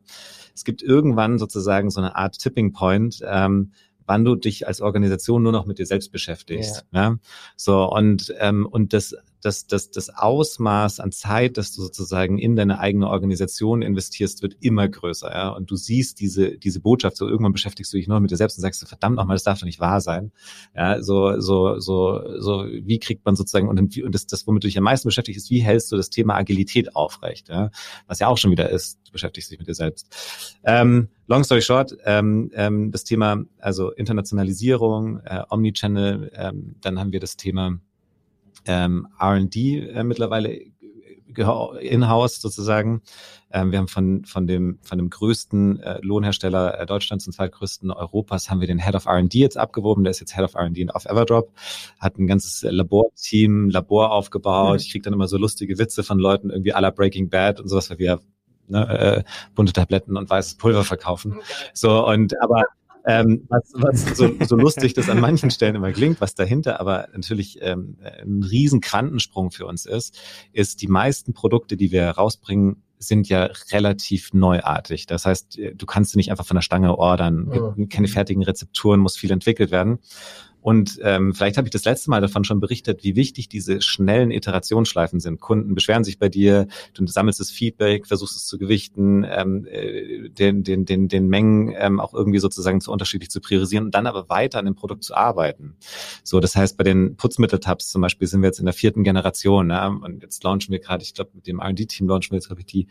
Es gibt irgendwann sozusagen so eine Art Tipping Point, ähm, wann du dich als Organisation nur noch mit dir selbst beschäftigst. Ja. ja? So und ähm, und das das, das, das Ausmaß an Zeit, das du sozusagen in deine eigene Organisation investierst, wird immer größer. Ja? Und du siehst diese, diese Botschaft, so irgendwann beschäftigst du dich nur mit dir selbst und sagst, verdammt nochmal, das darf doch nicht wahr sein. Ja, so, so, so, so, wie kriegt man sozusagen, und, und das, das, womit du dich am meisten beschäftigst, ist, wie hältst du das Thema Agilität aufrecht? Ja? Was ja auch schon wieder ist, du beschäftigst dich mit dir selbst. Ähm, long story short, ähm, ähm, das Thema, also Internationalisierung, äh, Omnichannel, ähm, dann haben wir das Thema ähm, R&D äh, mittlerweile in-house sozusagen. Ähm, wir haben von, von, dem, von dem größten äh, Lohnhersteller äh, Deutschlands und zweitgrößten Europas haben wir den Head of R&D jetzt abgewoben. Der ist jetzt Head of R&D auf Everdrop. Hat ein ganzes Laborteam, Labor aufgebaut. Mhm. Ich kriege dann immer so lustige Witze von Leuten irgendwie aller Breaking Bad und sowas, weil wir ne, äh, bunte Tabletten und weißes Pulver verkaufen. So und aber ähm, was, was so, so lustig das an manchen Stellen immer klingt, was dahinter aber natürlich ähm, ein riesen Quantensprung für uns ist, ist die meisten Produkte, die wir rausbringen, sind ja relativ neuartig. Das heißt, du kannst sie nicht einfach von der Stange ordern, ja. keine fertigen Rezepturen, muss viel entwickelt werden. Und ähm, vielleicht habe ich das letzte Mal davon schon berichtet, wie wichtig diese schnellen Iterationsschleifen sind. Kunden beschweren sich bei dir, du sammelst das Feedback, versuchst es zu gewichten, ähm, äh, den, den, den, den Mengen ähm, auch irgendwie sozusagen zu unterschiedlich zu priorisieren und dann aber weiter an dem Produkt zu arbeiten. So, das heißt, bei den Putzmitteltabs zum Beispiel sind wir jetzt in der vierten Generation ne? und jetzt launchen wir gerade, ich glaube, mit dem R&D-Team launchen wir jetzt, glaube ich, die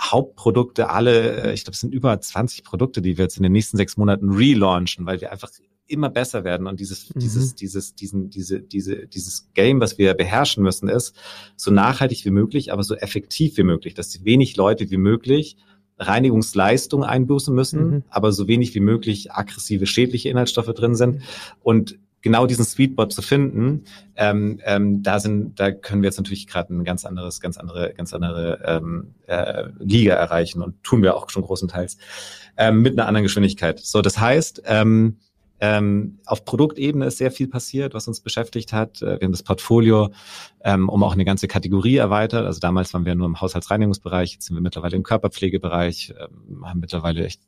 Hauptprodukte alle, äh, ich glaube, es sind über 20 Produkte, die wir jetzt in den nächsten sechs Monaten relaunchen, weil wir einfach immer besser werden und dieses, mhm. dieses, dieses, diesen, diese, diese, dieses Game, was wir beherrschen müssen, ist so nachhaltig wie möglich, aber so effektiv wie möglich, dass wenig Leute wie möglich Reinigungsleistung einbußen müssen, mhm. aber so wenig wie möglich aggressive, schädliche Inhaltsstoffe drin sind und genau diesen Sweetbot zu finden, ähm, ähm, da sind, da können wir jetzt natürlich gerade ein ganz anderes, ganz andere, ganz andere ähm, äh, Liga erreichen und tun wir auch schon großenteils ähm, mit einer anderen Geschwindigkeit. So, das heißt, ähm, Ähm, auf Produktebene ist sehr viel passiert, was uns beschäftigt hat. Äh, wir haben das Portfolio ähm, um auch eine ganze Kategorie erweitert. Also damals waren wir nur im Haushaltsreinigungsbereich, jetzt sind wir mittlerweile im Körperpflegebereich, ähm, haben mittlerweile echt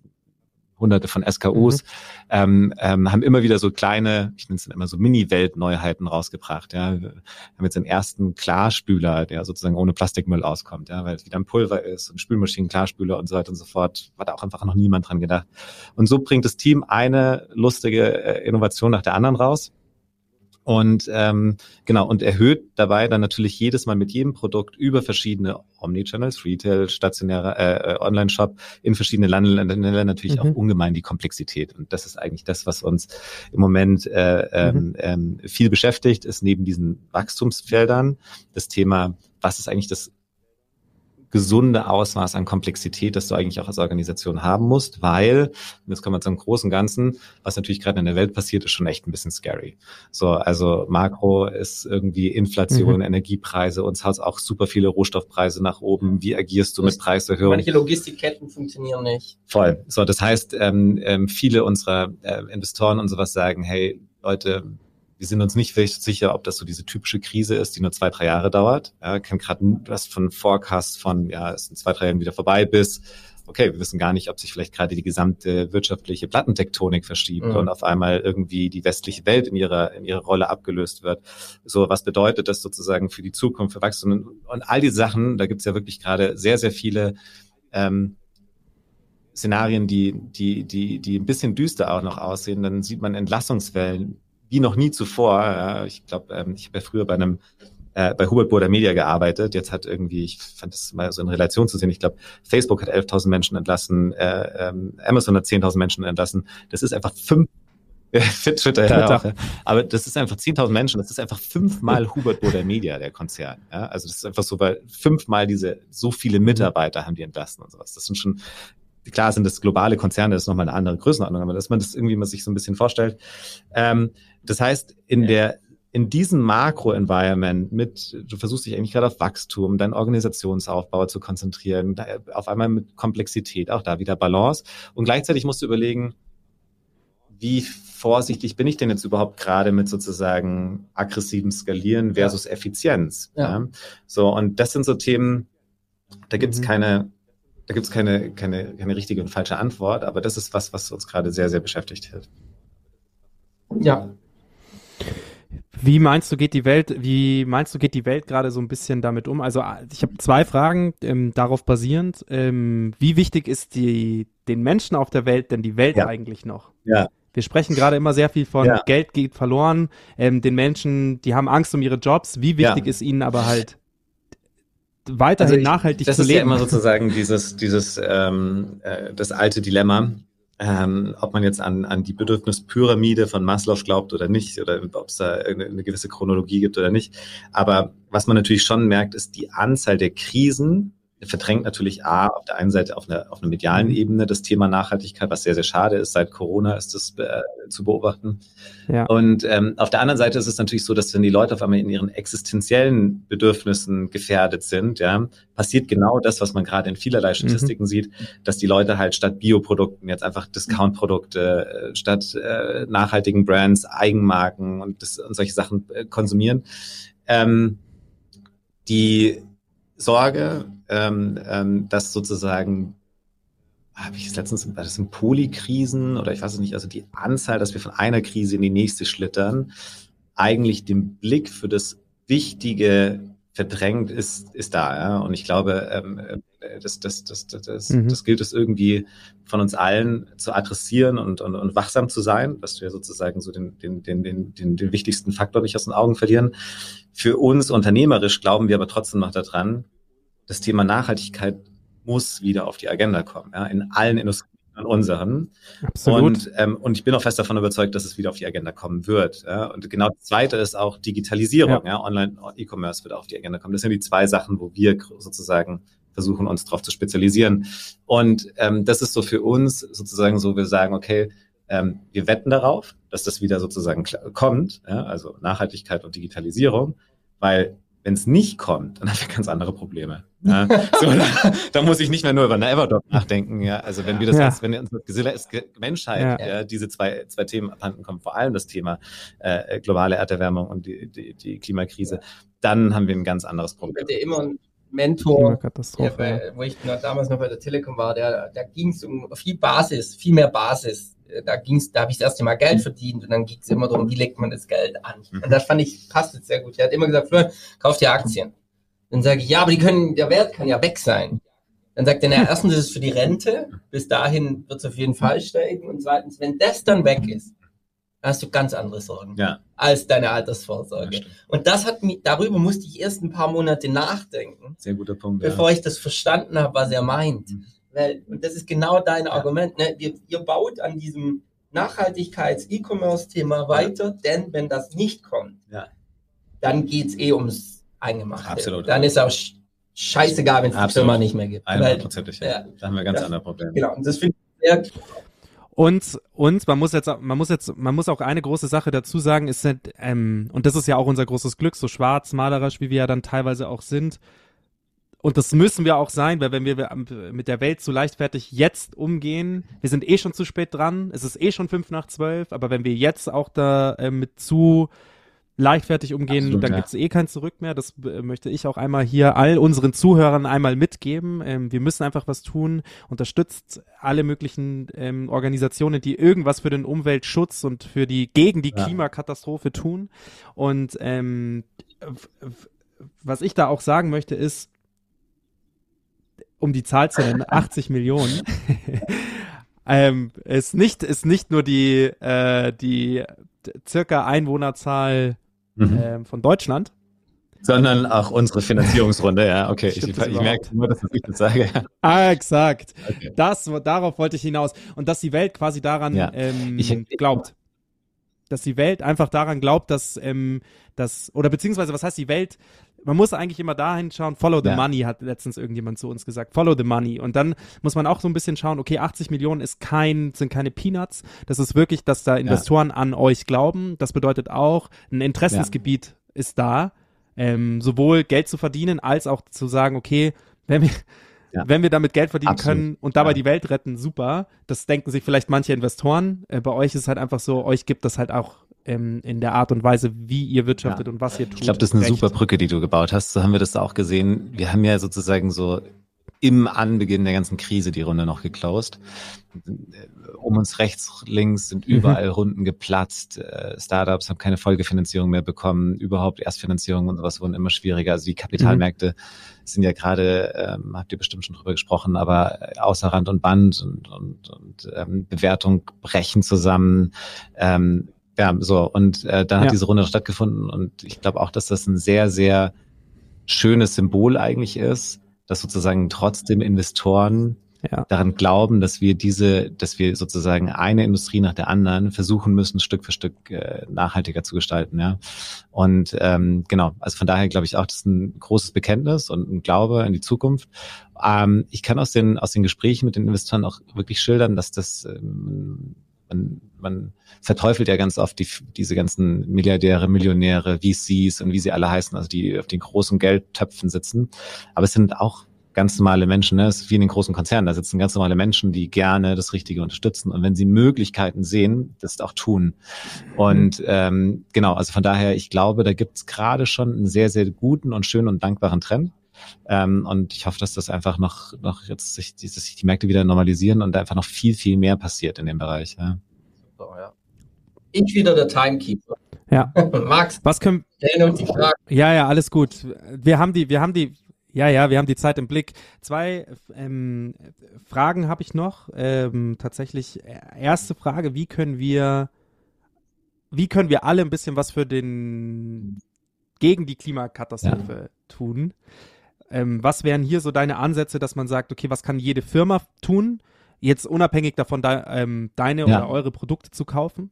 hunderte von SKUs, mhm. ähm, ähm, haben immer wieder so kleine, ich nenne es dann immer so Mini-Welt-Neuheiten rausgebracht. Ja. Wir haben jetzt den ersten Klarspüler, der sozusagen ohne Plastikmüll auskommt, ja, weil es wieder ein Pulver ist und Spülmaschinen, Klarspüler und so weiter und so fort. Da auch einfach noch niemand dran gedacht. Und so bringt das Team eine lustige äh, Innovation nach der anderen raus. Und ähm, genau, und erhöht dabei dann natürlich jedes Mal mit jedem Produkt über verschiedene Omnichannels, Retail, stationäre äh, äh Online-Shop in verschiedene Länder natürlich mhm. auch ungemein die Komplexität. Und das ist eigentlich das, was uns im Moment äh, ähm, mhm. ähm, viel beschäftigt, ist neben diesen Wachstumsfeldern das Thema, was ist eigentlich das gesunde Ausmaß an Komplexität, das du eigentlich auch als Organisation haben musst, weil, und jetzt kommen wir zum großen Ganzen, was natürlich gerade in der Welt passiert, ist schon echt ein bisschen scary. So, also Makro ist irgendwie Inflation, mhm. Energiepreise, uns haut auch super viele Rohstoffpreise nach oben. Wie agierst du mit Preiserhöhungen? Manche Logistikketten funktionieren nicht. Voll. So, das heißt, ähm, ähm, viele unserer äh, Investoren und sowas sagen, hey, Leute, wir sind uns nicht wirklich sicher, ob das so diese typische Krise ist, die nur zwei, drei Jahre dauert. Ja, kennt gerade was von Forecast von, ja, es sind zwei, drei Jahren wieder vorbei bis, okay, wir wissen gar nicht, ob sich vielleicht gerade die gesamte wirtschaftliche Plattentektonik verschiebt mhm. und auf einmal irgendwie die westliche Welt in ihrer, in ihrer Rolle abgelöst wird. So, was bedeutet das sozusagen für die Zukunft, für Wachstum und, und all die Sachen, da gibt's ja wirklich gerade sehr, sehr viele ähm, Szenarien, die, die, die, die ein bisschen düster auch noch aussehen. Dann sieht man Entlassungswellen wie noch nie zuvor. Ja, ich glaube, ähm, ich habe ja früher bei einem äh, bei Hubert Burda Media gearbeitet. Jetzt hat irgendwie, ich fand das mal so in Relation zu sehen, ich glaube, Facebook hat 11.000 Menschen entlassen, äh, ähm, Amazon hat 10.000 Menschen entlassen. Das ist einfach fünf Twitter, (laughs) Twitter, ja, auch, ja. Aber das ist einfach 10.000 Menschen, das ist einfach fünfmal Hubert Burda Media, der Konzern. Ja? Also das ist einfach so, weil fünfmal diese, so viele Mitarbeiter haben die entlassen und sowas. Das sind schon, klar sind das globale Konzerne, das ist nochmal eine andere Größenordnung, aber dass man das irgendwie mal sich so ein bisschen vorstellt. Ähm, das heißt, in der in diesem Makro-Environment mit, du versuchst dich eigentlich gerade auf Wachstum, deinen Organisationsaufbau zu konzentrieren, auf einmal mit Komplexität, auch da wieder Balance. Und gleichzeitig musst du überlegen, wie vorsichtig bin ich denn jetzt überhaupt gerade mit sozusagen aggressivem Skalieren versus ja. Effizienz? Ja. ja. So, und das sind so Themen, da gibt's mhm. keine, da gibt's keine, keine, keine richtige und falsche Antwort, aber das ist was, was uns gerade sehr, sehr beschäftigt hat. Ja, wie meinst du, geht die Welt, wie meinst du, geht die Welt gerade so ein bisschen damit um? Also ich habe zwei Fragen ähm, darauf basierend. Ähm, wie wichtig ist die, den Menschen auf der Welt denn die Welt ja. eigentlich noch? Ja. Wir sprechen gerade immer sehr viel von ja. Geld geht verloren. Ähm, den Menschen, die haben Angst um ihre Jobs. Wie wichtig ja. ist ihnen aber halt weiterhin also ich, nachhaltig zu leben? Das ist ja immer sozusagen dieses, dieses ähm, äh, das alte Dilemma ähm, ob man jetzt an, an die Bedürfnispyramide von Maslow glaubt oder nicht, oder ob es da eine gewisse Chronologie gibt oder nicht. Aber was man natürlich schon merkt, ist die Anzahl der Krisen, verdrängt natürlich A, auf der einen Seite auf einer, auf einer medialen mhm. Ebene das Thema Nachhaltigkeit, was sehr, sehr schade ist. Seit Corona ist das äh, zu beobachten. Ja. Und ähm, auf der anderen Seite ist es natürlich so, dass wenn die Leute auf einmal in ihren existenziellen Bedürfnissen gefährdet sind, ja, passiert genau das, was man gerade in vielerlei mhm. Statistiken mhm. sieht, dass die Leute halt statt Bioprodukten jetzt einfach Discount-Produkte, äh, statt äh, nachhaltigen Brands, Eigenmarken und, das, und solche Sachen äh, konsumieren. Ähm, die Sorge, ähm, ähm, dass sozusagen habe ich es letztens, das sind Polykrisen oder ich weiß es nicht, also die Anzahl, dass wir von einer Krise in die nächste schlittern, eigentlich den Blick für das Wichtige verdrängt ist, ist da. Ja? Und ich glaube, ähm, äh, das, das, das, das, das, mhm. das gilt es irgendwie von uns allen zu adressieren und, und, und wachsam zu sein, dass wir sozusagen so den, den, den, den, den, den wichtigsten Faktor nicht aus den Augen verlieren. Für uns unternehmerisch glauben wir aber trotzdem noch daran, das Thema Nachhaltigkeit muss wieder auf die Agenda kommen, ja, in allen Industrien an unseren. Absolut. Und, ähm, und ich bin auch fest davon überzeugt, dass es wieder auf die Agenda kommen wird. Ja. Und genau das Zweite ist auch Digitalisierung. Ja. ja. Online-E-Commerce wird auf die Agenda kommen. Das sind die zwei Sachen, wo wir sozusagen versuchen, uns darauf zu spezialisieren. Und ähm, das ist so für uns sozusagen so, wir sagen, okay, ähm, wir wetten darauf, dass das wieder sozusagen kommt, ja, also Nachhaltigkeit und Digitalisierung, weil Wenn es nicht kommt, dann haben wir ganz andere Probleme. Ja, so, da, da, muss ich nicht mehr nur über eine Everdot nachdenken. Ja, also wenn wir das, ja. als, wenn uns als Menschheit ja. ja. diese zwei, zwei Themen abhanden kommen, vor allem das Thema äh, globale Erderwärmung und die, die, die Klimakrise, dann haben wir ein ganz anderes Problem. Ich hatte immer einen Mentor, der bei, wo ich noch, damals noch bei der Telekom war, der, da ging es um viel Basis, viel mehr Basis da ging's, da habe ich das erste Mal Geld verdient und dann ging es immer darum, wie legt man das Geld an. Mhm. Und das fand ich, passt jetzt sehr gut. Er hat immer gesagt, Florian, kauf dir Aktien. Dann sage ich, ja, aber die können, der Wert kann ja weg sein. Dann sagt er, na, erstens ist es für die Rente, bis dahin wird es auf jeden Fall steigen. Und zweitens, wenn das dann weg ist, hast du ganz andere Sorgen ja. als deine Altersvorsorge. Das und das hat mich, darüber musste ich erst ein paar Monate nachdenken. Sehr guter Punkt. Bevor ja. ich das verstanden habe, was er meint. Mhm. Weil, und das ist genau dein ja. Argument, ne? ihr, ihr baut an diesem Nachhaltigkeits-E-Commerce-Thema weiter, denn wenn das nicht kommt, ja. dann geht es eh ums Eingemachte. Absolut. Dann ist auch scheißegal, wenn es die Firma nicht mehr gibt. Hundertprozentig. Ja. Da haben wir ganz das, andere Probleme. Genau, und das finde ich sehr und, und man muss jetzt, man muss jetzt, man muss auch eine große Sache dazu sagen, ist, ähm, und das ist ja auch unser großes Glück, so schwarz, malerisch, wie wir ja dann teilweise auch sind, und das müssen wir auch sein, weil wenn wir mit der Welt so leichtfertig jetzt umgehen, wir sind eh schon zu spät dran, es ist eh schon fünf nach zwölf, aber wenn wir jetzt auch da äh, mit zu leichtfertig umgehen, Absolut, dann ja. gibt's eh kein Zurück mehr. Das äh, möchte ich auch einmal hier all unseren Zuhörern einmal mitgeben. Ähm, wir müssen einfach was tun. Unterstützt alle möglichen ähm, Organisationen, die irgendwas für den Umweltschutz und für die gegen die ja. Klimakatastrophe tun. Und ähm, was ich da auch sagen möchte ist, um die Zahl zu nennen, (laughs) 80 Millionen. (laughs) ähm, ist nicht, ist nicht nur die, äh, die circa Einwohnerzahl mhm. ähm, von Deutschland. Sondern auch unsere Finanzierungsrunde, ja, okay. ich, ich, ich merke nur, dass ich das sage. Ah, exakt. Okay. Das, darauf wollte ich hinaus. Und dass die Welt quasi daran ja. ähm, ich, glaubt. Dass die Welt einfach daran glaubt, dass, ähm, dass, oder beziehungsweise, was heißt die Welt man muss eigentlich immer dahin schauen, follow the ja. money, hat letztens irgendjemand zu uns gesagt, follow the money. Und dann muss man auch so ein bisschen schauen, okay, 80 Millionen ist kein, sind keine Peanuts. Das ist wirklich, dass da Investoren ja. an euch glauben. Das bedeutet auch, ein Interessensgebiet ja. ist da, ähm, sowohl Geld zu verdienen, als auch zu sagen, okay, wenn wir, ja. Wenn wir damit Geld verdienen Absolut. können und dabei ja. die Welt retten, super. Das denken sich vielleicht manche Investoren. Äh, bei euch ist es halt einfach so, euch gibt das halt auch ähm, in der Art und Weise, wie ihr wirtschaftet ja. und was ihr tut. Ich glaube, das ist eine recht. super Brücke, die du gebaut hast. So haben wir das auch gesehen. Wir haben ja sozusagen so im Anbeginn der ganzen Krise die Runde noch geclosed. Um uns rechts, links sind mhm. überall mhm. Runden geplatzt. Äh, Startups haben keine Folgefinanzierung mehr bekommen. Überhaupt Erstfinanzierung und sowas wurden immer schwieriger. Also die Kapitalmärkte mhm. sind ja gerade, ähm, habt ihr bestimmt schon drüber gesprochen, aber außer Rand und Band und, und, und ähm, Bewertung brechen zusammen. Ähm, ja, so. Und äh, dann ja. hat diese Runde stattgefunden und ich glaube auch, dass das ein sehr, sehr schönes Symbol eigentlich ist, dass sozusagen trotzdem Investoren ja. daran glauben, dass wir diese, dass wir sozusagen eine Industrie nach der anderen versuchen müssen, Stück für Stück äh, nachhaltiger zu gestalten. Ja. Und ähm, genau, also von daher glaube ich auch, das ist ein großes Bekenntnis und ein Glaube in die Zukunft. Ähm, ich kann aus den aus den Gesprächen mit den Investoren auch wirklich schildern, dass das ähm, man, man verteufelt ja ganz oft die, diese ganzen Milliardäre, Millionäre, VCs und wie sie alle heißen, also die auf den großen Geldtöpfen sitzen. Aber es sind auch ganz normale Menschen, ne? es ist wie in den großen Konzernen, da sitzen ganz normale Menschen, die gerne das Richtige unterstützen und wenn sie Möglichkeiten sehen, das auch tun. Und ähm, genau, also von daher, ich glaube, da gibt es gerade schon einen sehr, sehr guten und schönen und dankbaren Trend. Ähm, und ich hoffe, dass das einfach noch, noch jetzt sich, dass sich die Märkte wieder normalisieren und einfach noch viel, viel mehr passiert in dem Bereich. Ja. So, ja. Ich wieder der Timekeeper. Ja. (laughs) Max, was können Ja, ja, alles gut. Wir haben die, wir haben die, ja, ja, wir haben die Zeit im Blick. Zwei ähm, Fragen habe ich noch. Ähm, tatsächlich äh, erste Frage: Wie können wir, wie können wir alle ein bisschen was für den gegen die Klimakatastrophe ja. tun? Ähm, was wären hier so deine Ansätze, dass man sagt, okay, was kann jede Firma tun, jetzt unabhängig davon, de, ähm, deine ja. oder eure Produkte zu kaufen?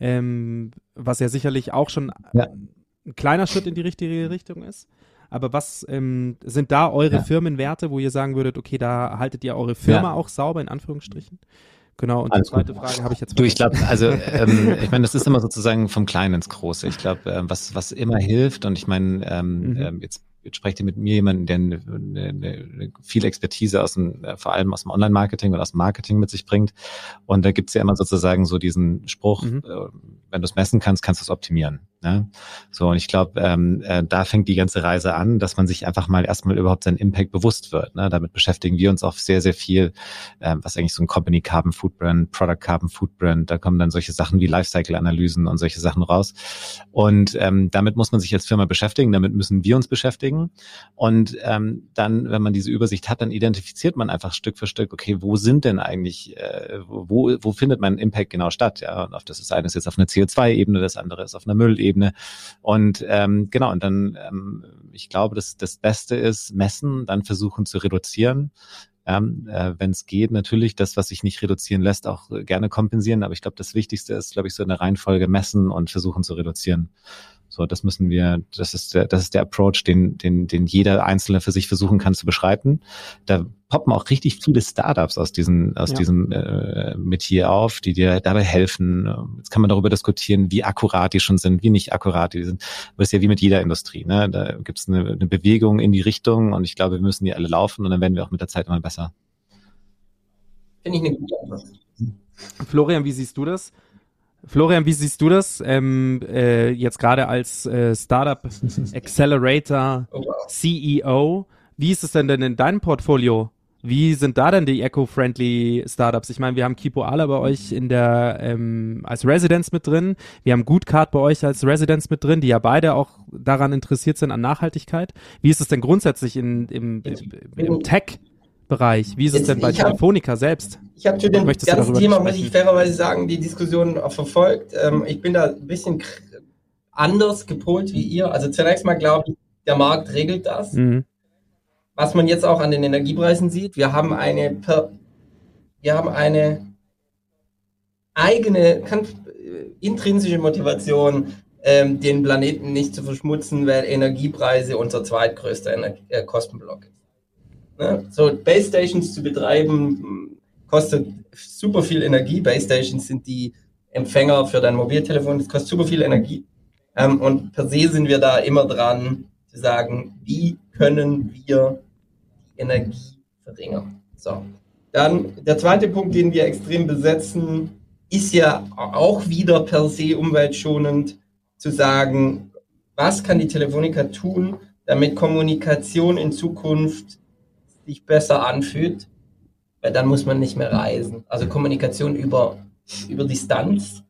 Ähm, was ja sicherlich auch schon ja. ein kleiner Schritt in die richtige Richtung ist. Aber was ähm, sind da eure ja. Firmenwerte, wo ihr sagen würdet, okay, da haltet ihr eure Firma auch sauber, in Anführungsstrichen? Genau, und Alles die zweite gut. Frage habe ich jetzt. Du, ich glaube, also (laughs) ähm, ich meine, das ist immer sozusagen vom Kleinen ins Große. Ich glaube, äh, was, was immer hilft, und ich meine, ähm, mhm. ähm, jetzt sprecht ihr mit mir jemanden, der eine, eine, eine viel Expertise aus dem, äh, vor allem aus dem Online-Marketing oder aus dem Marketing mit sich bringt. Und da gibt's ja immer sozusagen so diesen Spruch, mhm. äh, wenn du es messen kannst, kannst du es optimieren. Ne? So, und ich glaube, ähm, äh, da fängt die ganze Reise an, dass man sich einfach mal erstmal überhaupt seinen Impact bewusst wird. Ne? Damit beschäftigen wir uns auch sehr, sehr viel, ähm, was eigentlich so ein Company Carbon Footprint, Product Carbon Footprint, da kommen dann solche Sachen wie Lifecycle-Analysen und solche Sachen raus. Und ähm, damit muss man sich als Firma beschäftigen, damit müssen wir uns beschäftigen. Und ähm, dann, wenn man diese Übersicht hat, dann identifiziert man einfach Stück für Stück, okay, wo sind denn eigentlich, äh, wo, wo findet mein Impact genau statt? Ja, und auf das ist jetzt auf einer CO2-Ebene, das andere ist auf einer Müllebene Ebene. Und ähm, genau, und dann, ähm, ich glaube, dass das Beste ist, messen, dann versuchen zu reduzieren. Ähm, äh, Wenn es geht, natürlich das, was sich nicht reduzieren lässt, auch gerne kompensieren. Aber ich glaube, das Wichtigste ist, glaube ich, so eine Reihenfolge messen und versuchen zu reduzieren. So, das müssen wir, das ist der, das ist der Approach, den, den, den jeder Einzelne für sich versuchen kann zu beschreiten. Da poppen auch richtig viele Startups aus diesem, aus ja. diesem äh, Metier auf, die dir dabei helfen. Jetzt kann man darüber diskutieren, wie akkurat die schon sind, wie nicht akkurat die sind. Aber es ist ja wie mit jeder Industrie. Ne? Da gibt es eine, eine Bewegung in die Richtung und ich glaube, wir müssen die alle laufen und dann werden wir auch mit der Zeit immer besser. Finde ich eine gute Antwort. Florian, wie siehst du das? Florian, wie siehst du das? Ähm, äh, jetzt gerade als äh, Startup Accelerator oh, wow. CEO. Wie ist es denn denn in deinem Portfolio? Wie sind da denn die eco-friendly Startups? Ich meine, wir haben Kipo Ala bei euch in der ähm, als Residence mit drin. Wir haben Goodcard bei euch als Residence mit drin, die ja beide auch daran interessiert sind an Nachhaltigkeit. Wie ist es denn grundsätzlich in, im, im, im Tech? Bereich. Wie ist es denn bei Telefonica hab, selbst? Ich habe zu dem ganzen Thema, muss ich fairerweise sagen, die Diskussion verfolgt. Ähm, ich bin da ein bisschen anders gepolt wie ihr. Also zunächst mal glaube ich, der Markt regelt das. Mhm. Was man jetzt auch an den Energiepreisen sieht, wir haben eine, wir haben eine eigene, kann, intrinsische Motivation, ähm, den Planeten nicht zu verschmutzen, weil Energiepreise unser zweitgrößter Energie, äh, Kostenblock ist. Ne? So Base Stations zu betreiben kostet super viel Energie. Base Stations sind die Empfänger für dein Mobiltelefon. Das kostet super viel Energie. Ähm, und per se sind wir da immer dran zu sagen, wie können wir die Energie verringern. So. Dann der zweite Punkt, den wir extrem besetzen, ist ja auch wieder per se umweltschonend zu sagen, was kann die Telefonica tun, damit Kommunikation in Zukunft sich besser anfühlt, weil dann muss man nicht mehr reisen. Also Kommunikation über, über Distanz.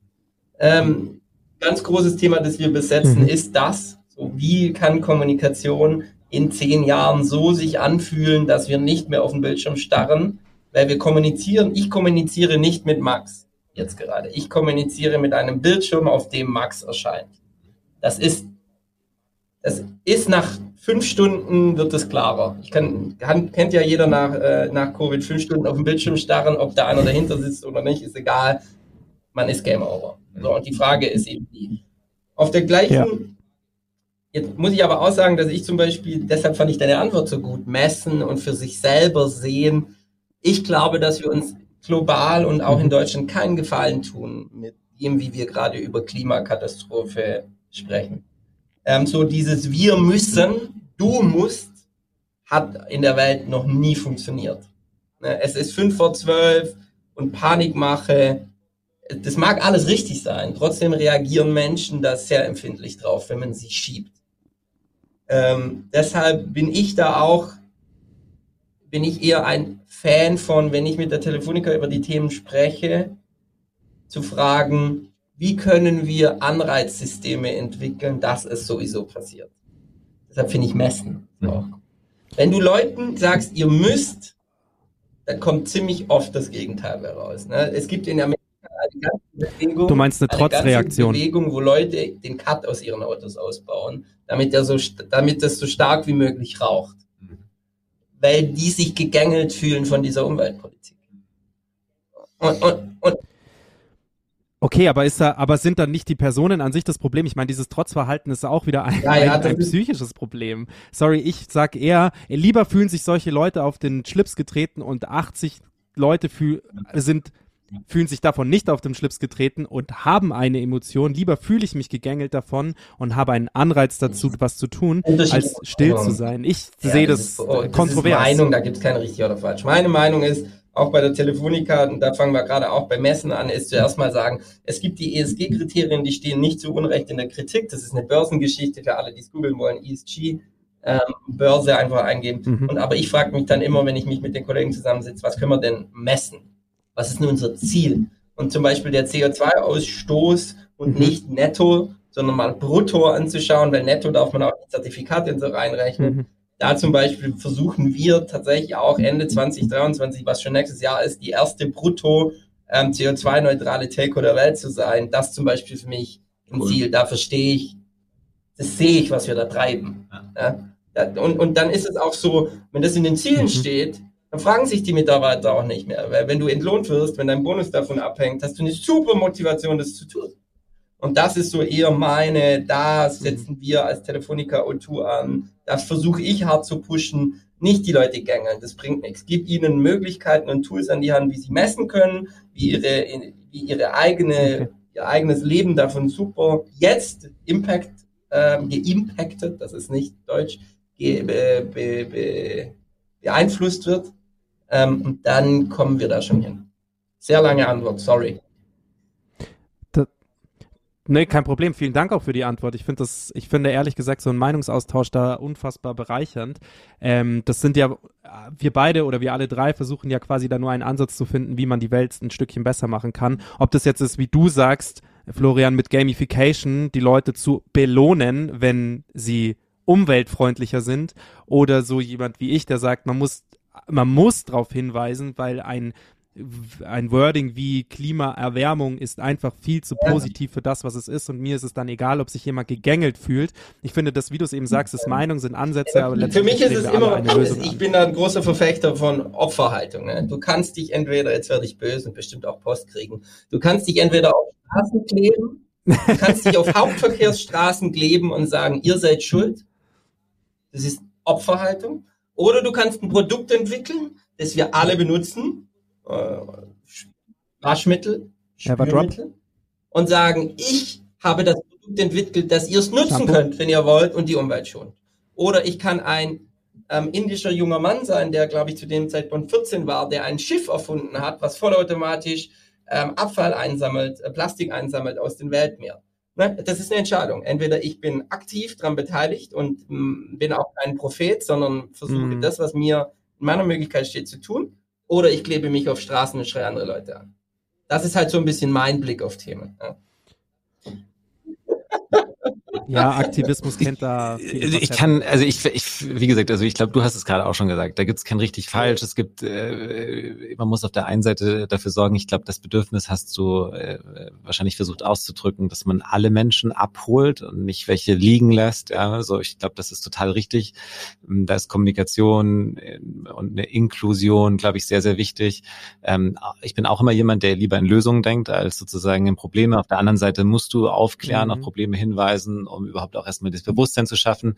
Ähm, ganz großes Thema, das wir besetzen, mhm. ist das. So, wie kann Kommunikation in zehn Jahren so sich anfühlen, dass wir nicht mehr auf den Bildschirm starren, weil wir kommunizieren. Ich kommuniziere nicht mit Max jetzt gerade. Ich kommuniziere mit einem Bildschirm, auf dem Max erscheint. Das ist, das ist nach fünf Stunden wird es klarer. Ich kann, kann, kennt ja jeder nach, äh, nach Covid fünf Stunden auf dem Bildschirm starren, ob da einer dahinter sitzt oder nicht, ist egal. Man ist Game Over. So, und die Frage ist eben die. Auf der gleichen, ja. jetzt muss ich aber auch sagen, dass ich zum Beispiel, deshalb fand ich deine Antwort so gut, messen und für sich selber sehen. Ich glaube, dass wir uns global und auch in Deutschland keinen Gefallen tun mit dem, wie wir gerade über Klimakatastrophe sprechen. Ähm, so dieses Wir müssen, du musst, hat in der Welt noch nie funktioniert. Ne, es ist fünf vor zwölf und Panikmache. Das mag alles richtig sein. Trotzdem reagieren Menschen da sehr empfindlich drauf, wenn man sich schiebt. Ähm, deshalb bin ich da auch, bin ich eher ein Fan von, wenn ich mit der Telefonica über die Themen spreche, zu fragen, wie können wir Anreizsysteme entwickeln, dass es sowieso passiert. Deshalb finde ich Messen auch. Wenn du Leuten sagst, ihr müsst, dann kommt ziemlich oft das Gegenteil heraus. Ne? Es gibt in Amerika eine ganze Bewegung, du meinst eine, eine Trotzreaktion. Bewegung, wo Leute den Cut aus ihren Autos ausbauen, damit, der so, damit das so stark wie möglich raucht. Weil die sich gegängelt fühlen von dieser Umweltpolitik. Und, und, und Okay, aber ist da, aber sind dann nicht die Personen an sich das Problem? Ich meine, dieses Trotzverhalten ist auch wieder ein, ja, ja, ein, psychisches Problem. Sorry, ich sag eher, lieber fühlen sich solche Leute auf den Schlips getreten und 80 Leute fühl, sind fühlen sich davon nicht auf den Schlips getreten und haben eine Emotion. Lieber fühle ich mich gegängelt davon und habe einen Anreiz dazu, was zu tun, als still zu sein. Ich ja, sehe das, das, ist, kontrovers. Das ist Meinung, da gibt es keine richtig oder falsch. Meine Meinung ist, auch bei der Telefonica, da fangen wir gerade auch bei Messen an, ist zuerst mal sagen, es gibt die ESG-Kriterien, die stehen nicht zu Unrecht in der Kritik. Das ist eine Börsengeschichte für alle, die es googeln wollen, ESG. Ähm, Börse einfach eingeben. Mhm. Und aber ich frage mich dann immer, wenn ich mich mit den Kollegen zusammensitze, was können wir denn messen? Was ist nun unser Ziel? Und zum Beispiel der CO2-Ausstoß und mhm. nicht netto, sondern mal brutto anzuschauen, weil netto darf man auch die Zertifikate und so reinrechnen. Mhm. Da zum Beispiel versuchen wir tatsächlich auch Ende 2023, was schon nächstes Jahr ist, die erste brutto ähm, CO2-neutrale Telco der Welt zu sein. Das zum Beispiel für mich ein cool. Ziel. Da verstehe ich, das sehe ich, was wir da treiben. Ja. Ja, und, und dann ist es auch so, wenn das in den Zielen mhm. steht, dann fragen sich die Mitarbeiter auch nicht mehr. Weil wenn du entlohnt wirst, wenn dein Bonus davon abhängt, hast du eine super Motivation, das zu tun. Und das ist so eher meine, da setzen wir als Telefonica O2 an. Das versuche ich hart zu pushen. Nicht die Leute gängeln, das bringt nichts. Gib ihnen Möglichkeiten und Tools an die Hand, wie sie messen können, wie ihre, wie ihre eigene, ihr eigenes Leben davon super jetzt Impact, äh, geimpacted, das ist nicht Deutsch, ge, be, be, be, beeinflusst wird. Ähm, und dann kommen wir da schon hin. Sehr lange Antwort, sorry. Nee, kein Problem. Vielen Dank auch für die Antwort. Ich finde das, ich finde ehrlich gesagt so ein Meinungsaustausch da unfassbar bereichernd. Ähm, das sind ja, wir beide oder wir alle drei versuchen ja quasi da nur einen Ansatz zu finden, wie man die Welt ein Stückchen besser machen kann. Ob das jetzt ist, wie du sagst, Florian, mit Gamification die Leute zu belohnen, wenn sie umweltfreundlicher sind oder so jemand wie ich, der sagt, man muss man muss darauf hinweisen, weil ein ein Wording wie Klimaerwärmung ist einfach viel zu positiv für das, was es ist. Und mir ist es dann egal, ob sich jemand gegängelt fühlt. Ich finde, dass, wie du es eben sagst, ist Meinung, sind Ansätze, aber Für mich ist es immer, ich bin da ein großer Verfechter von Opferhaltung. Ne? Du kannst dich entweder, jetzt werde ich böse und bestimmt auch Post kriegen, du kannst dich entweder auf Straßen kleben, du kannst dich auf Hauptverkehrsstraßen kleben und sagen, ihr seid schuld. Das ist Opferhaltung. Oder du kannst ein Produkt entwickeln, das wir alle benutzen, äh, Waschmittel, Spülmittel, und sagen, ich habe das Produkt entwickelt, dass ihr es nutzen Shampoo. könnt, wenn ihr wollt, und die Umwelt schont. Oder ich kann ein ähm, indischer junger Mann sein, der, glaube ich, zu dem Zeitpunkt 14 war, der ein Schiff erfunden hat, was vollautomatisch ähm, Abfall einsammelt, äh, Plastik einsammelt aus den Weltmeeren. Ne? Das ist eine Entscheidung. Entweder ich bin aktiv daran beteiligt und mh, mm, bin auch kein Prophet, sondern versuche mm. das, was mir in meiner Möglichkeit steht, zu tun. Oder ich klebe mich auf Straßen und schreie andere Leute an. Das ist halt so ein bisschen mein Blick auf Themen. Ja. Ja, Aktivismus kennt da. Viele ich kann, also ich, ich, wie gesagt, also ich glaube, du hast es gerade auch schon gesagt. Da gibt es kein richtig falsch. Es gibt, äh, man muss auf der einen Seite dafür sorgen. Ich glaube, das Bedürfnis hast du äh, wahrscheinlich versucht auszudrücken, dass man alle Menschen abholt und nicht welche liegen lässt. Ja, so ich glaube, das ist total richtig. Da ist Kommunikation äh, und eine Inklusion, glaube ich, sehr, sehr wichtig. Ähm, ich bin auch immer jemand, der lieber in Lösungen denkt als sozusagen in Probleme. Auf der anderen Seite musst du aufklären, mhm. auf Probleme hinweisen um überhaupt auch erstmal das Bewusstsein zu schaffen.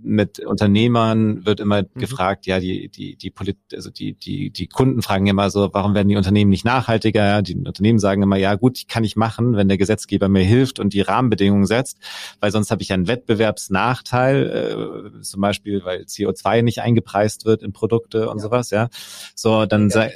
Mit Unternehmern wird immer mhm. gefragt, ja, die, die, die Polit also die, die, die Kunden fragen immer so, warum werden die Unternehmen nicht nachhaltiger? Die Unternehmen sagen immer, ja gut, kann ich machen, wenn der Gesetzgeber mir hilft und die Rahmenbedingungen setzt, weil sonst habe ich einen Wettbewerbsnachteil, äh, zum Beispiel, weil CO2 nicht eingepreist wird in Produkte und ja. sowas, ja. So, dann ja,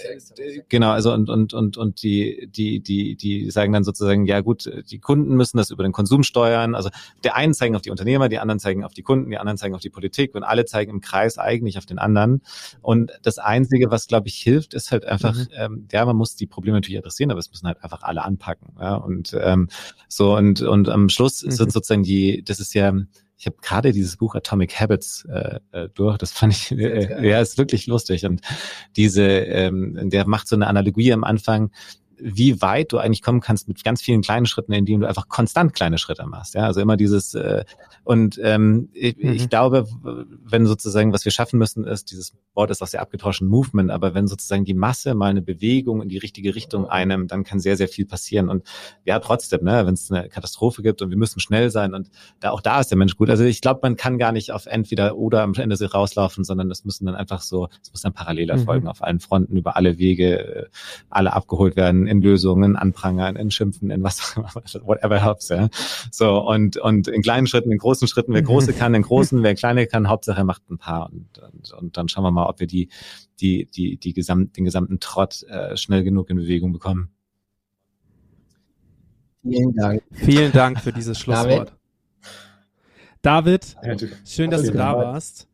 genau, also und, und, und, und die, die, die, die sagen dann sozusagen, ja gut, die Kunden müssen das über den Konsum steuern. Also der einen zeigen auf die Unternehmer, die anderen zeigen auf die Kunden, die anderen zeigen auf die Politik und alle zeigen im Kreis eigentlich auf den anderen. Und das Einzige, was, glaube ich, hilft, ist halt einfach, mhm. ähm, ja, man muss die Probleme natürlich adressieren, aber es müssen halt einfach alle anpacken. Ja? Und ähm, so und, und am Schluss mhm. sind sozusagen die, das ist ja, ich habe gerade dieses Buch Atomic Habits äh, äh, durch, das fand ich, äh, ja, ist wirklich lustig. Und diese, ähm, der macht so eine Analogie am Anfang, wie weit du eigentlich kommen kannst mit ganz vielen kleinen Schritten, indem du einfach konstant kleine Schritte machst. Ja, also immer dieses äh, und ähm, ich, mhm. ich glaube, wenn sozusagen was wir schaffen müssen, ist dieses Wort ist auch sehr abgetauscht Movement, aber wenn sozusagen die Masse mal eine Bewegung in die richtige Richtung einnimmt, dann kann sehr sehr viel passieren und ja trotzdem, ne, wenn es eine Katastrophe gibt und wir müssen schnell sein und da auch da ist der Mensch gut. Also ich glaube, man kann gar nicht auf entweder oder am Ende rauslaufen, sondern das müssen dann einfach so, es muss dann parallel erfolgen mhm. auf allen Fronten über alle Wege, äh, alle abgeholt werden in Lösungen, anprangern, in Schimpfen, in was, (laughs) whatever helps, ja. So, und, und in kleinen Schritten, in großen Schritten, wer große kann, in großen, wer kleine kann, Hauptsache er macht ein paar und, und, und dann schauen wir mal, ob wir die, die, die, die gesamt, den gesamten Trott äh, schnell genug in Bewegung bekommen. Vielen Dank. Vielen Dank für dieses Schlusswort. David, schön, dass du da warst.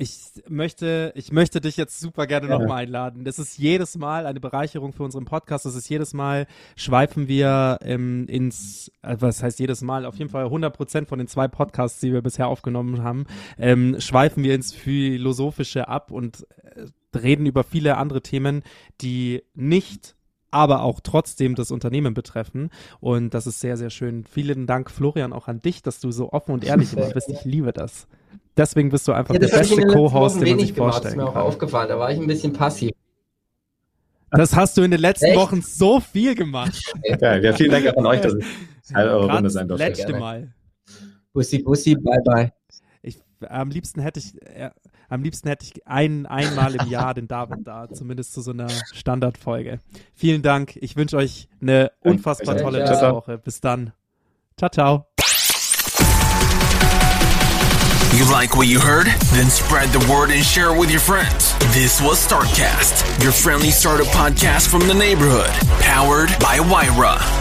Ich möchte, ich möchte dich jetzt super gerne ja. nochmal einladen. Das ist jedes Mal eine Bereicherung für unseren Podcast. Das ist jedes Mal schweifen wir ähm, ins, äh, was heißt jedes Mal? Auf jeden Fall 100 Prozent von den zwei Podcasts, die wir bisher aufgenommen haben, ähm, schweifen wir ins Philosophische ab und äh, reden über viele andere Themen, die nicht aber auch trotzdem das Unternehmen betreffen. Und das ist sehr, sehr schön. Vielen Dank, Florian, auch an dich, dass du so offen und ehrlich (laughs) bist. Ich liebe das. Deswegen bist du einfach ja, der beste Co-Host, den man sich vorstellen gemacht, kann. Das ist mir auch aufgefallen. Da war ich ein bisschen passiv. Das hast du in den letzten Echt? Wochen so viel gemacht. Ja, ja vielen Dank an euch, dass ich Teil eurer Runde sein durfte. Letzte Mal. Bussi, Bussi, bye, bye. Ich, am liebsten hätte ich, äh, am liebsten hätte ich ein, einmal im Jahr den David da, zumindest zu so einer Standardfolge. Vielen Dank. Ich wünsche euch eine unfassbar tolle Woche. Bis dann. Ciao, ciao. You like what you heard? Then spread the word and share it with your friends. This was Startcast, your friendly startup podcast from the neighborhood, powered by Wyra.